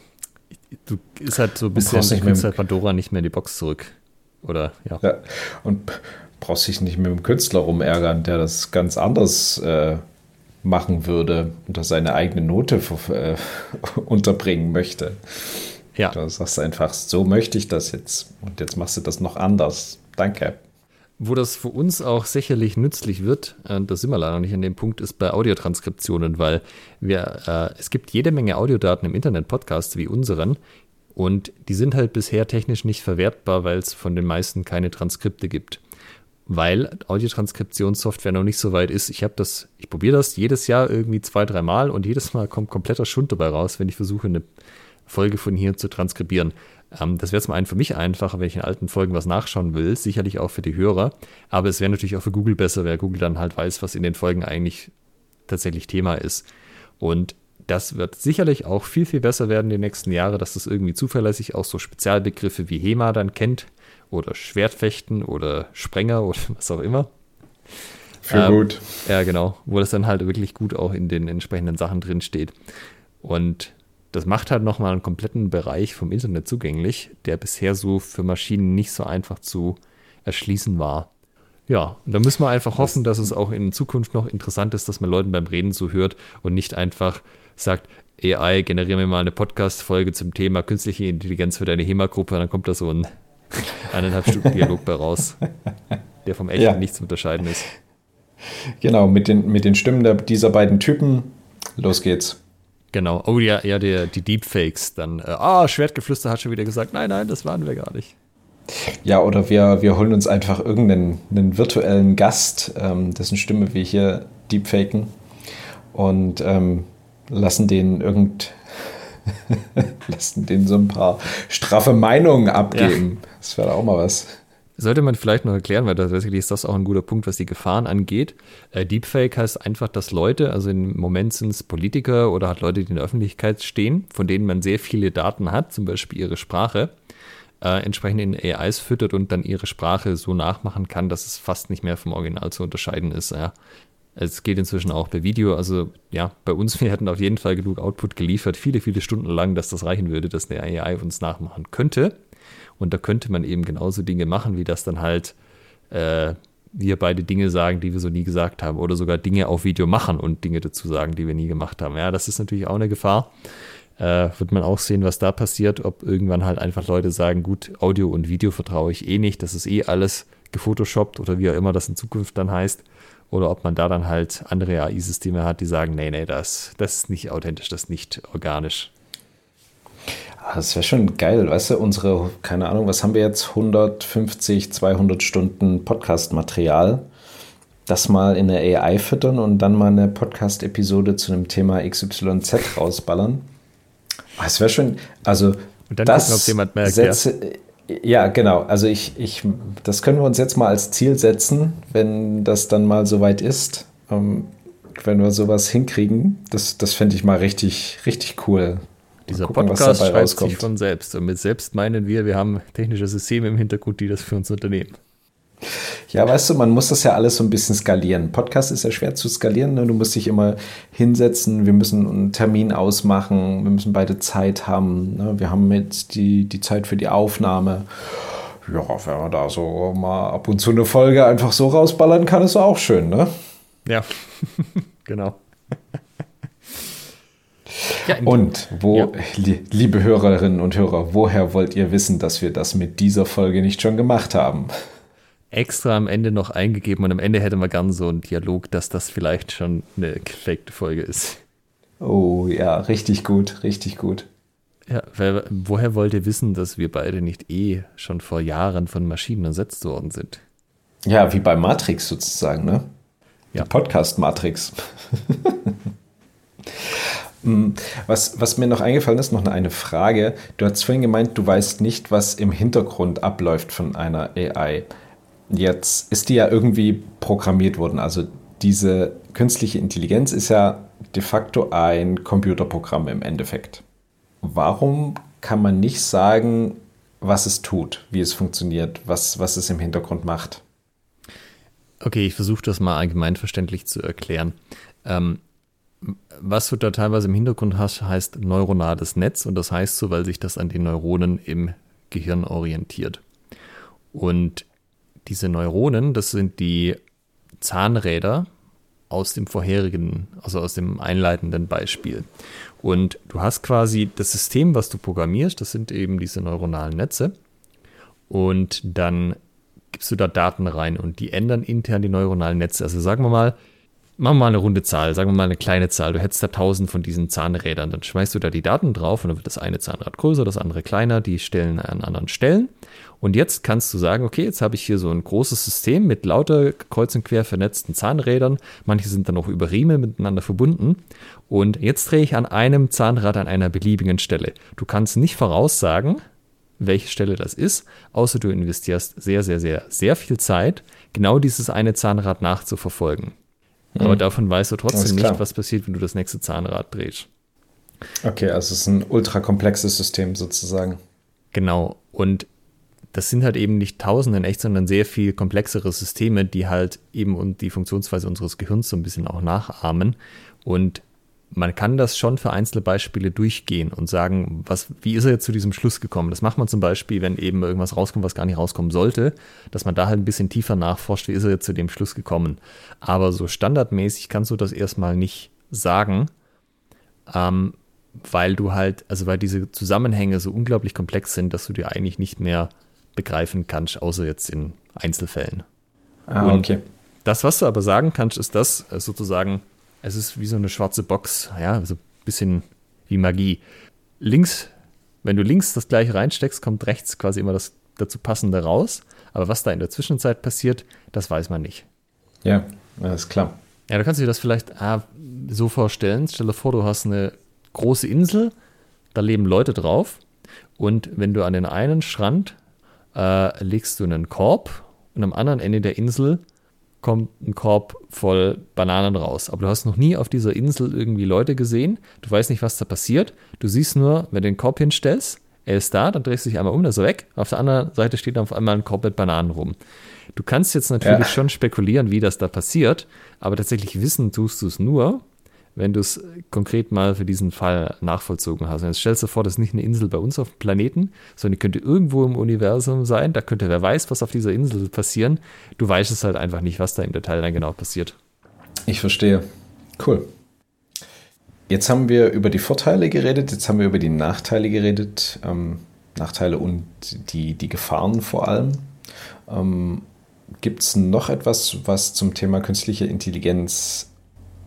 du ist halt so ein bisschen, du kriegst halt Pandora nicht mehr in die Box zurück. Oder, ja. ja. Und brauchst dich nicht mit dem Künstler rumärgern, der das ganz anders äh, machen würde, unter seine eigene Note äh, [laughs] unterbringen möchte. Ja. Du sagst einfach, so möchte ich das jetzt. Und jetzt machst du das noch anders. Danke. Wo das für uns auch sicherlich nützlich wird, äh, da sind wir leider nicht an dem Punkt, ist bei Audiotranskriptionen, weil wir, äh, es gibt jede Menge Audiodaten im Internet, Podcasts wie unseren, und die sind halt bisher technisch nicht verwertbar, weil es von den meisten keine Transkripte gibt. Weil Audiotranskriptionssoftware noch nicht so weit ist. Ich habe das, ich probiere das jedes Jahr irgendwie zwei, dreimal und jedes Mal kommt kompletter Schund dabei raus, wenn ich versuche, eine Folge von hier zu transkribieren. Ähm, das wäre zum einen für mich einfacher, wenn ich in alten Folgen was nachschauen will, sicherlich auch für die Hörer, aber es wäre natürlich auch für Google besser, weil Google dann halt weiß, was in den Folgen eigentlich tatsächlich Thema ist. Und das wird sicherlich auch viel, viel besser werden die nächsten Jahre, dass das irgendwie zuverlässig auch so Spezialbegriffe wie HEMA dann kennt oder Schwertfechten oder Sprenger oder [laughs] was auch immer. Für ähm, gut. Ja, genau. Wo das dann halt wirklich gut auch in den entsprechenden Sachen drin steht. Und das macht halt nochmal einen kompletten Bereich vom Internet zugänglich, der bisher so für Maschinen nicht so einfach zu erschließen war. Ja, und da müssen wir einfach hoffen, dass es auch in Zukunft noch interessant ist, dass man Leuten beim Reden zuhört und nicht einfach sagt, AI, generiere mir mal eine Podcast-Folge zum Thema künstliche Intelligenz für deine HEMA-Gruppe, dann kommt da so ein [laughs] eineinhalb Stunden Dialog bei raus, der vom echten ja. nicht zu unterscheiden ist. Genau, mit den, mit den Stimmen dieser beiden Typen, los geht's. Genau. Oh ja, ja, der, die Deepfakes. Dann, äh, ah, Schwertgeflüster hat schon wieder gesagt, nein, nein, das waren wir gar nicht. Ja, oder wir, wir holen uns einfach irgendeinen einen virtuellen Gast, ähm, dessen Stimme wir hier deepfaken und ähm, lassen den irgend, [laughs] lassen denen so ein paar straffe Meinungen abgeben. Ja. Das wäre auch mal was. Sollte man vielleicht noch erklären, weil tatsächlich ist das auch ein guter Punkt, was die Gefahren angeht. Äh, Deepfake heißt einfach, dass Leute, also im Moment sind es Politiker oder halt Leute, die in der Öffentlichkeit stehen, von denen man sehr viele Daten hat, zum Beispiel ihre Sprache, äh, entsprechend in AIs füttert und dann ihre Sprache so nachmachen kann, dass es fast nicht mehr vom Original zu unterscheiden ist. Ja. Es geht inzwischen auch per Video. Also ja, bei uns, [laughs] wir hätten auf jeden Fall genug Output geliefert, viele, viele Stunden lang, dass das reichen würde, dass eine AI uns nachmachen könnte. Und da könnte man eben genauso Dinge machen, wie das dann halt äh, wir beide Dinge sagen, die wir so nie gesagt haben. Oder sogar Dinge auf Video machen und Dinge dazu sagen, die wir nie gemacht haben. Ja, das ist natürlich auch eine Gefahr. Äh, wird man auch sehen, was da passiert, ob irgendwann halt einfach Leute sagen, gut, Audio und Video vertraue ich eh nicht, das ist eh alles gefotoshoppt oder wie auch immer das in Zukunft dann heißt. Oder ob man da dann halt andere AI-Systeme hat, die sagen, nee, nee, das, das ist nicht authentisch, das ist nicht organisch. Ah, das wäre schon geil, weißt du, unsere, keine Ahnung, was haben wir jetzt, 150, 200 Stunden Podcast-Material, das mal in eine AI füttern und dann mal eine Podcast-Episode zu einem Thema XYZ rausballern. Ah, es wäre schon, also und dann das gucken, ob jemand merkt, setze, ja. ja. genau. Also ich, ich, das können wir uns jetzt mal als Ziel setzen, wenn das dann mal soweit ist. Ähm, wenn wir sowas hinkriegen, das, das fände ich mal richtig, richtig cool. Dieser gucken, Podcast schreibt rauskommt. sich von selbst. Und mit selbst meinen wir, wir haben technische Systeme im Hintergrund, die das für uns unternehmen. Ja, weißt du, man muss das ja alles so ein bisschen skalieren. Podcast ist ja schwer zu skalieren. Ne? Du musst dich immer hinsetzen, wir müssen einen Termin ausmachen, wir müssen beide Zeit haben. Ne? Wir haben jetzt die, die Zeit für die Aufnahme. Ja, wenn man da so mal ab und zu eine Folge einfach so rausballern kann, ist auch schön, ne? Ja, [laughs] genau. Ja, und wo, ja. liebe Hörerinnen und Hörer, woher wollt ihr wissen, dass wir das mit dieser Folge nicht schon gemacht haben? Extra am Ende noch eingegeben und am Ende hätte man gern so einen Dialog, dass das vielleicht schon eine gefakte Folge ist. Oh ja, richtig gut, richtig gut. Ja, weil, woher wollt ihr wissen, dass wir beide nicht eh schon vor Jahren von Maschinen ersetzt worden sind? Ja, wie bei Matrix sozusagen, ne? Ja. Podcast Matrix. Hm, was, was mir noch eingefallen ist, noch eine Frage. Du hast vorhin gemeint, du weißt nicht, was im Hintergrund abläuft von einer AI. Jetzt ist die ja irgendwie programmiert worden. Also diese künstliche Intelligenz ist ja de facto ein Computerprogramm im Endeffekt. Warum kann man nicht sagen, was es tut, wie es funktioniert, was, was es im Hintergrund macht? Okay, ich versuche das mal allgemeinverständlich zu erklären. Ähm, was du da teilweise im Hintergrund hast, heißt neuronales Netz und das heißt so, weil sich das an den Neuronen im Gehirn orientiert. Und diese Neuronen, das sind die Zahnräder aus dem vorherigen, also aus dem einleitenden Beispiel. Und du hast quasi das System, was du programmierst, das sind eben diese neuronalen Netze. Und dann gibst du da Daten rein und die ändern intern die neuronalen Netze. Also sagen wir mal, machen wir mal eine runde Zahl, sagen wir mal eine kleine Zahl. Du hättest da tausend von diesen Zahnrädern. Dann schmeißt du da die Daten drauf und dann wird das eine Zahnrad größer, das andere kleiner, die Stellen an anderen Stellen. Und jetzt kannst du sagen, okay, jetzt habe ich hier so ein großes System mit lauter kreuz und quer vernetzten Zahnrädern. Manche sind dann auch über Riemen miteinander verbunden. Und jetzt drehe ich an einem Zahnrad an einer beliebigen Stelle. Du kannst nicht voraussagen, welche Stelle das ist, außer du investierst sehr, sehr, sehr, sehr viel Zeit, genau dieses eine Zahnrad nachzuverfolgen. Aber mhm. davon weißt du trotzdem nicht, was passiert, wenn du das nächste Zahnrad drehst. Okay, also es ist ein ultra komplexes System sozusagen. Genau. Und das sind halt eben nicht Tausende in echt, sondern sehr viel komplexere Systeme, die halt eben und die Funktionsweise unseres Gehirns so ein bisschen auch nachahmen. Und man kann das schon für einzelne Beispiele durchgehen und sagen, was, wie ist er jetzt zu diesem Schluss gekommen? Das macht man zum Beispiel, wenn eben irgendwas rauskommt, was gar nicht rauskommen sollte, dass man da halt ein bisschen tiefer nachforscht, wie ist er jetzt zu dem Schluss gekommen. Aber so standardmäßig kannst du das erstmal nicht sagen, ähm, weil du halt, also weil diese Zusammenhänge so unglaublich komplex sind, dass du dir eigentlich nicht mehr begreifen kannst, außer jetzt in Einzelfällen. Ah, und okay. Das, was du aber sagen kannst, ist das äh, sozusagen, es ist wie so eine schwarze Box, ja, so ein bisschen wie Magie. Links, wenn du links das gleiche reinsteckst, kommt rechts quasi immer das dazu passende raus. Aber was da in der Zwischenzeit passiert, das weiß man nicht. Ja, ist klar. Ja, da kannst du dir das vielleicht ah, so vorstellen. Stell dir vor, du hast eine große Insel, Da leben Leute drauf. Und wenn du an den einen Strand äh, legst du einen Korb und am anderen Ende der Insel kommt ein Korb voll Bananen raus. Aber du hast noch nie auf dieser Insel irgendwie Leute gesehen. Du weißt nicht, was da passiert. Du siehst nur, wenn du den Korb hinstellst, er ist da, dann drehst du dich einmal um, dann ist er weg. Auf der anderen Seite steht auf einmal ein Korb mit Bananen rum. Du kannst jetzt natürlich ja. schon spekulieren, wie das da passiert, aber tatsächlich wissen tust du es nur, wenn du es konkret mal für diesen Fall nachvollzogen hast. Und jetzt stellst du vor, das ist nicht eine Insel bei uns auf dem Planeten, sondern die könnte irgendwo im Universum sein. Da könnte wer weiß, was auf dieser Insel passieren. Du weißt es halt einfach nicht, was da im Detail dann genau passiert. Ich verstehe. Cool. Jetzt haben wir über die Vorteile geredet, jetzt haben wir über die Nachteile geredet. Ähm, Nachteile und die, die Gefahren vor allem. Ähm, Gibt es noch etwas, was zum Thema künstliche Intelligenz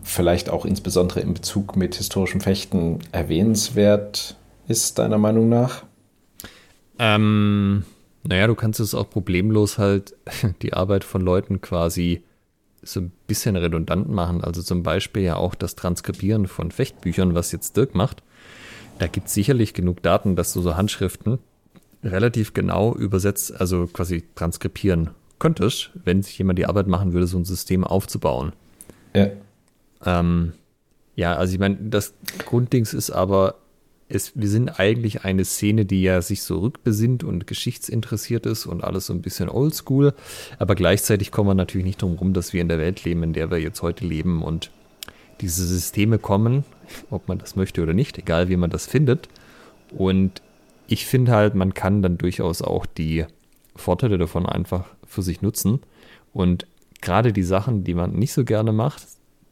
vielleicht auch insbesondere in Bezug mit historischem Fechten erwähnenswert ist, deiner Meinung nach? Ähm, naja, du kannst es auch problemlos halt [laughs] die Arbeit von Leuten quasi so ein bisschen redundant machen. Also zum Beispiel ja auch das Transkribieren von Fechtbüchern, was jetzt Dirk macht. Da gibt es sicherlich genug Daten, dass du so Handschriften relativ genau übersetzt, also quasi transkribieren könntest, wenn sich jemand die Arbeit machen würde, so ein System aufzubauen. Ja. Ähm, ja, also ich meine, das Grunddings ist aber, es, wir sind eigentlich eine Szene, die ja sich so rückbesinnt und geschichtsinteressiert ist und alles so ein bisschen oldschool. Aber gleichzeitig kommen wir natürlich nicht drum rum, dass wir in der Welt leben, in der wir jetzt heute leben und diese Systeme kommen, ob man das möchte oder nicht, egal wie man das findet. Und ich finde halt, man kann dann durchaus auch die Vorteile davon einfach für sich nutzen. Und gerade die Sachen, die man nicht so gerne macht,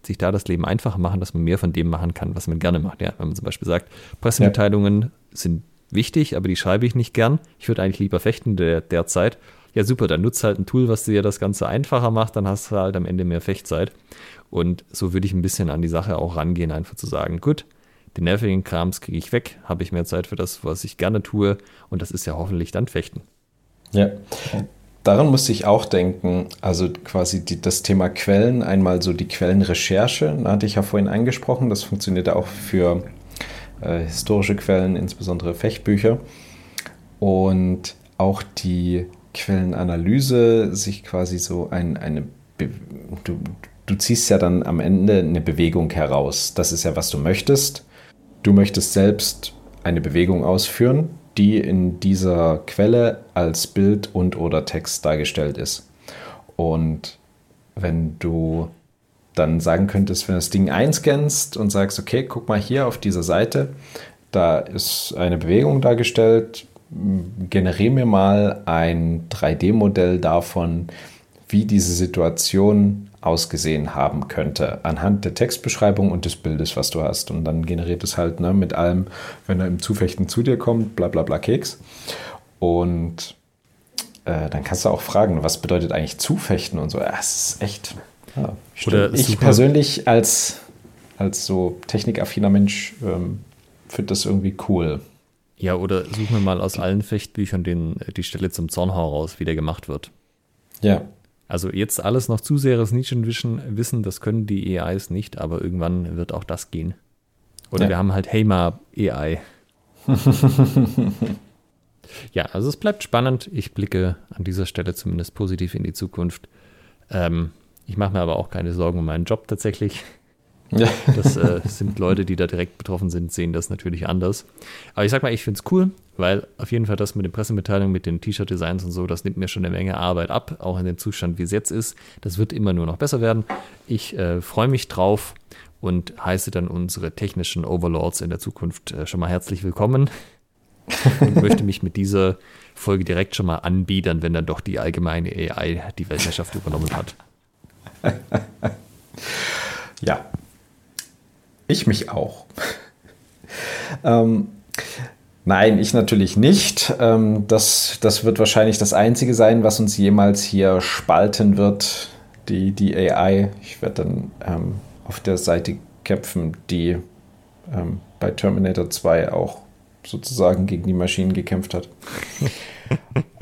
sich da das Leben einfacher machen, dass man mehr von dem machen kann, was man gerne macht. Ja, wenn man zum Beispiel sagt, Pressemitteilungen ja. sind wichtig, aber die schreibe ich nicht gern. Ich würde eigentlich lieber fechten der, derzeit. Ja, super, dann nutzt halt ein Tool, was dir das Ganze einfacher macht, dann hast du halt am Ende mehr Fechtzeit. Und so würde ich ein bisschen an die Sache auch rangehen, einfach zu sagen, gut, den nervigen Krams kriege ich weg, habe ich mehr Zeit für das, was ich gerne tue und das ist ja hoffentlich dann Fechten. Ja, daran musste ich auch denken, also quasi die, das Thema Quellen, einmal so die Quellenrecherche, da hatte ich ja vorhin angesprochen, das funktioniert auch für äh, historische Quellen, insbesondere Fechtbücher. Und auch die Quellenanalyse, sich quasi so ein, eine, Be du, du ziehst ja dann am Ende eine Bewegung heraus. Das ist ja, was du möchtest. Du möchtest selbst eine Bewegung ausführen die in dieser Quelle als Bild und oder Text dargestellt ist. Und wenn du dann sagen könntest, wenn du das Ding einscannst und sagst, okay, guck mal hier auf dieser Seite, da ist eine Bewegung dargestellt, generiere mir mal ein 3D-Modell davon, wie diese Situation ausgesehen haben könnte, anhand der Textbeschreibung und des Bildes, was du hast. Und dann generiert es halt ne, mit allem, wenn er im Zufechten zu dir kommt, bla bla bla Keks. Und äh, dann kannst du auch fragen, was bedeutet eigentlich Zufechten und so. Ja, es ist echt. Ja, Oder ich persönlich als, als so technikaffiner Mensch ähm, finde das irgendwie cool. Ja, oder suchen wir mal aus allen Fechtbüchern den, die Stelle zum Zornhauer raus, wie der gemacht wird. Ja, also jetzt alles noch zu sehr das Nischenwissen, das können die AIs nicht, aber irgendwann wird auch das gehen. Oder ja. wir haben halt Hema AI. ja, also es bleibt spannend. Ich blicke an dieser Stelle zumindest positiv in die Zukunft. Ähm, ich mache mir aber auch keine Sorgen um meinen Job tatsächlich. Ja. [laughs] Das äh, sind Leute, die da direkt betroffen sind, sehen das natürlich anders. Aber ich sag mal, ich finde es cool, weil auf jeden Fall das mit den Pressemitteilungen, mit den T-Shirt-Designs und so, das nimmt mir schon eine Menge Arbeit ab, auch in dem Zustand, wie es jetzt ist. Das wird immer nur noch besser werden. Ich äh, freue mich drauf und heiße dann unsere technischen Overlords in der Zukunft äh, schon mal herzlich willkommen [laughs] und möchte mich mit dieser Folge direkt schon mal anbiedern, wenn dann doch die allgemeine AI die Weltherrschaft übernommen hat. Ja, ich mich auch. [laughs] ähm, nein, ich natürlich nicht. Ähm, das, das wird wahrscheinlich das Einzige sein, was uns jemals hier spalten wird, die, die AI. Ich werde dann ähm, auf der Seite kämpfen, die ähm, bei Terminator 2 auch sozusagen gegen die Maschinen gekämpft hat. [laughs]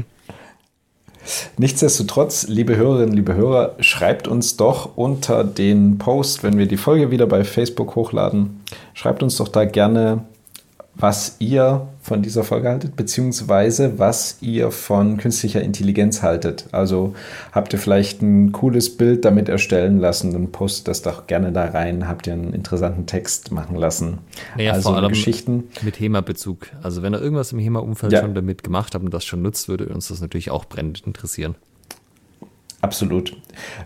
Nichtsdestotrotz, liebe Hörerinnen, liebe Hörer, schreibt uns doch unter den Post, wenn wir die Folge wieder bei Facebook hochladen, schreibt uns doch da gerne was ihr von dieser Folge haltet, beziehungsweise was ihr von künstlicher Intelligenz haltet. Also habt ihr vielleicht ein cooles Bild damit erstellen lassen, dann postet das doch gerne da rein. Habt ihr einen interessanten Text machen lassen. Naja, also vor allem Geschichten. mit HEMA-Bezug. Also wenn ihr irgendwas im HEMA-Umfeld Ja. schon damit gemacht habt und das schon nutzt, würde uns das natürlich auch brennend interessieren. Absolut.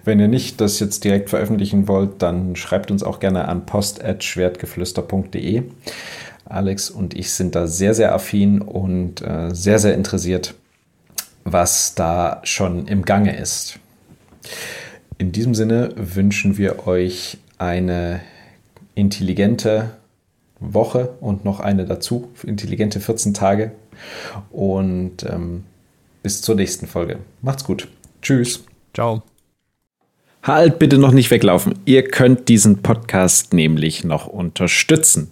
Wenn ihr nicht das jetzt direkt veröffentlichen wollt, dann schreibt uns auch gerne an post.schwertgeflüster.de. Alex und ich sind da sehr, sehr affin und äh, sehr, sehr interessiert, was da schon im Gange ist. In diesem Sinne wünschen wir euch eine intelligente Woche und noch eine dazu, intelligente 14 Tage. Und ähm, bis zur nächsten Folge. Macht's gut. Tschüss. Ciao. Halt bitte noch nicht weglaufen. Ihr könnt diesen Podcast nämlich noch unterstützen.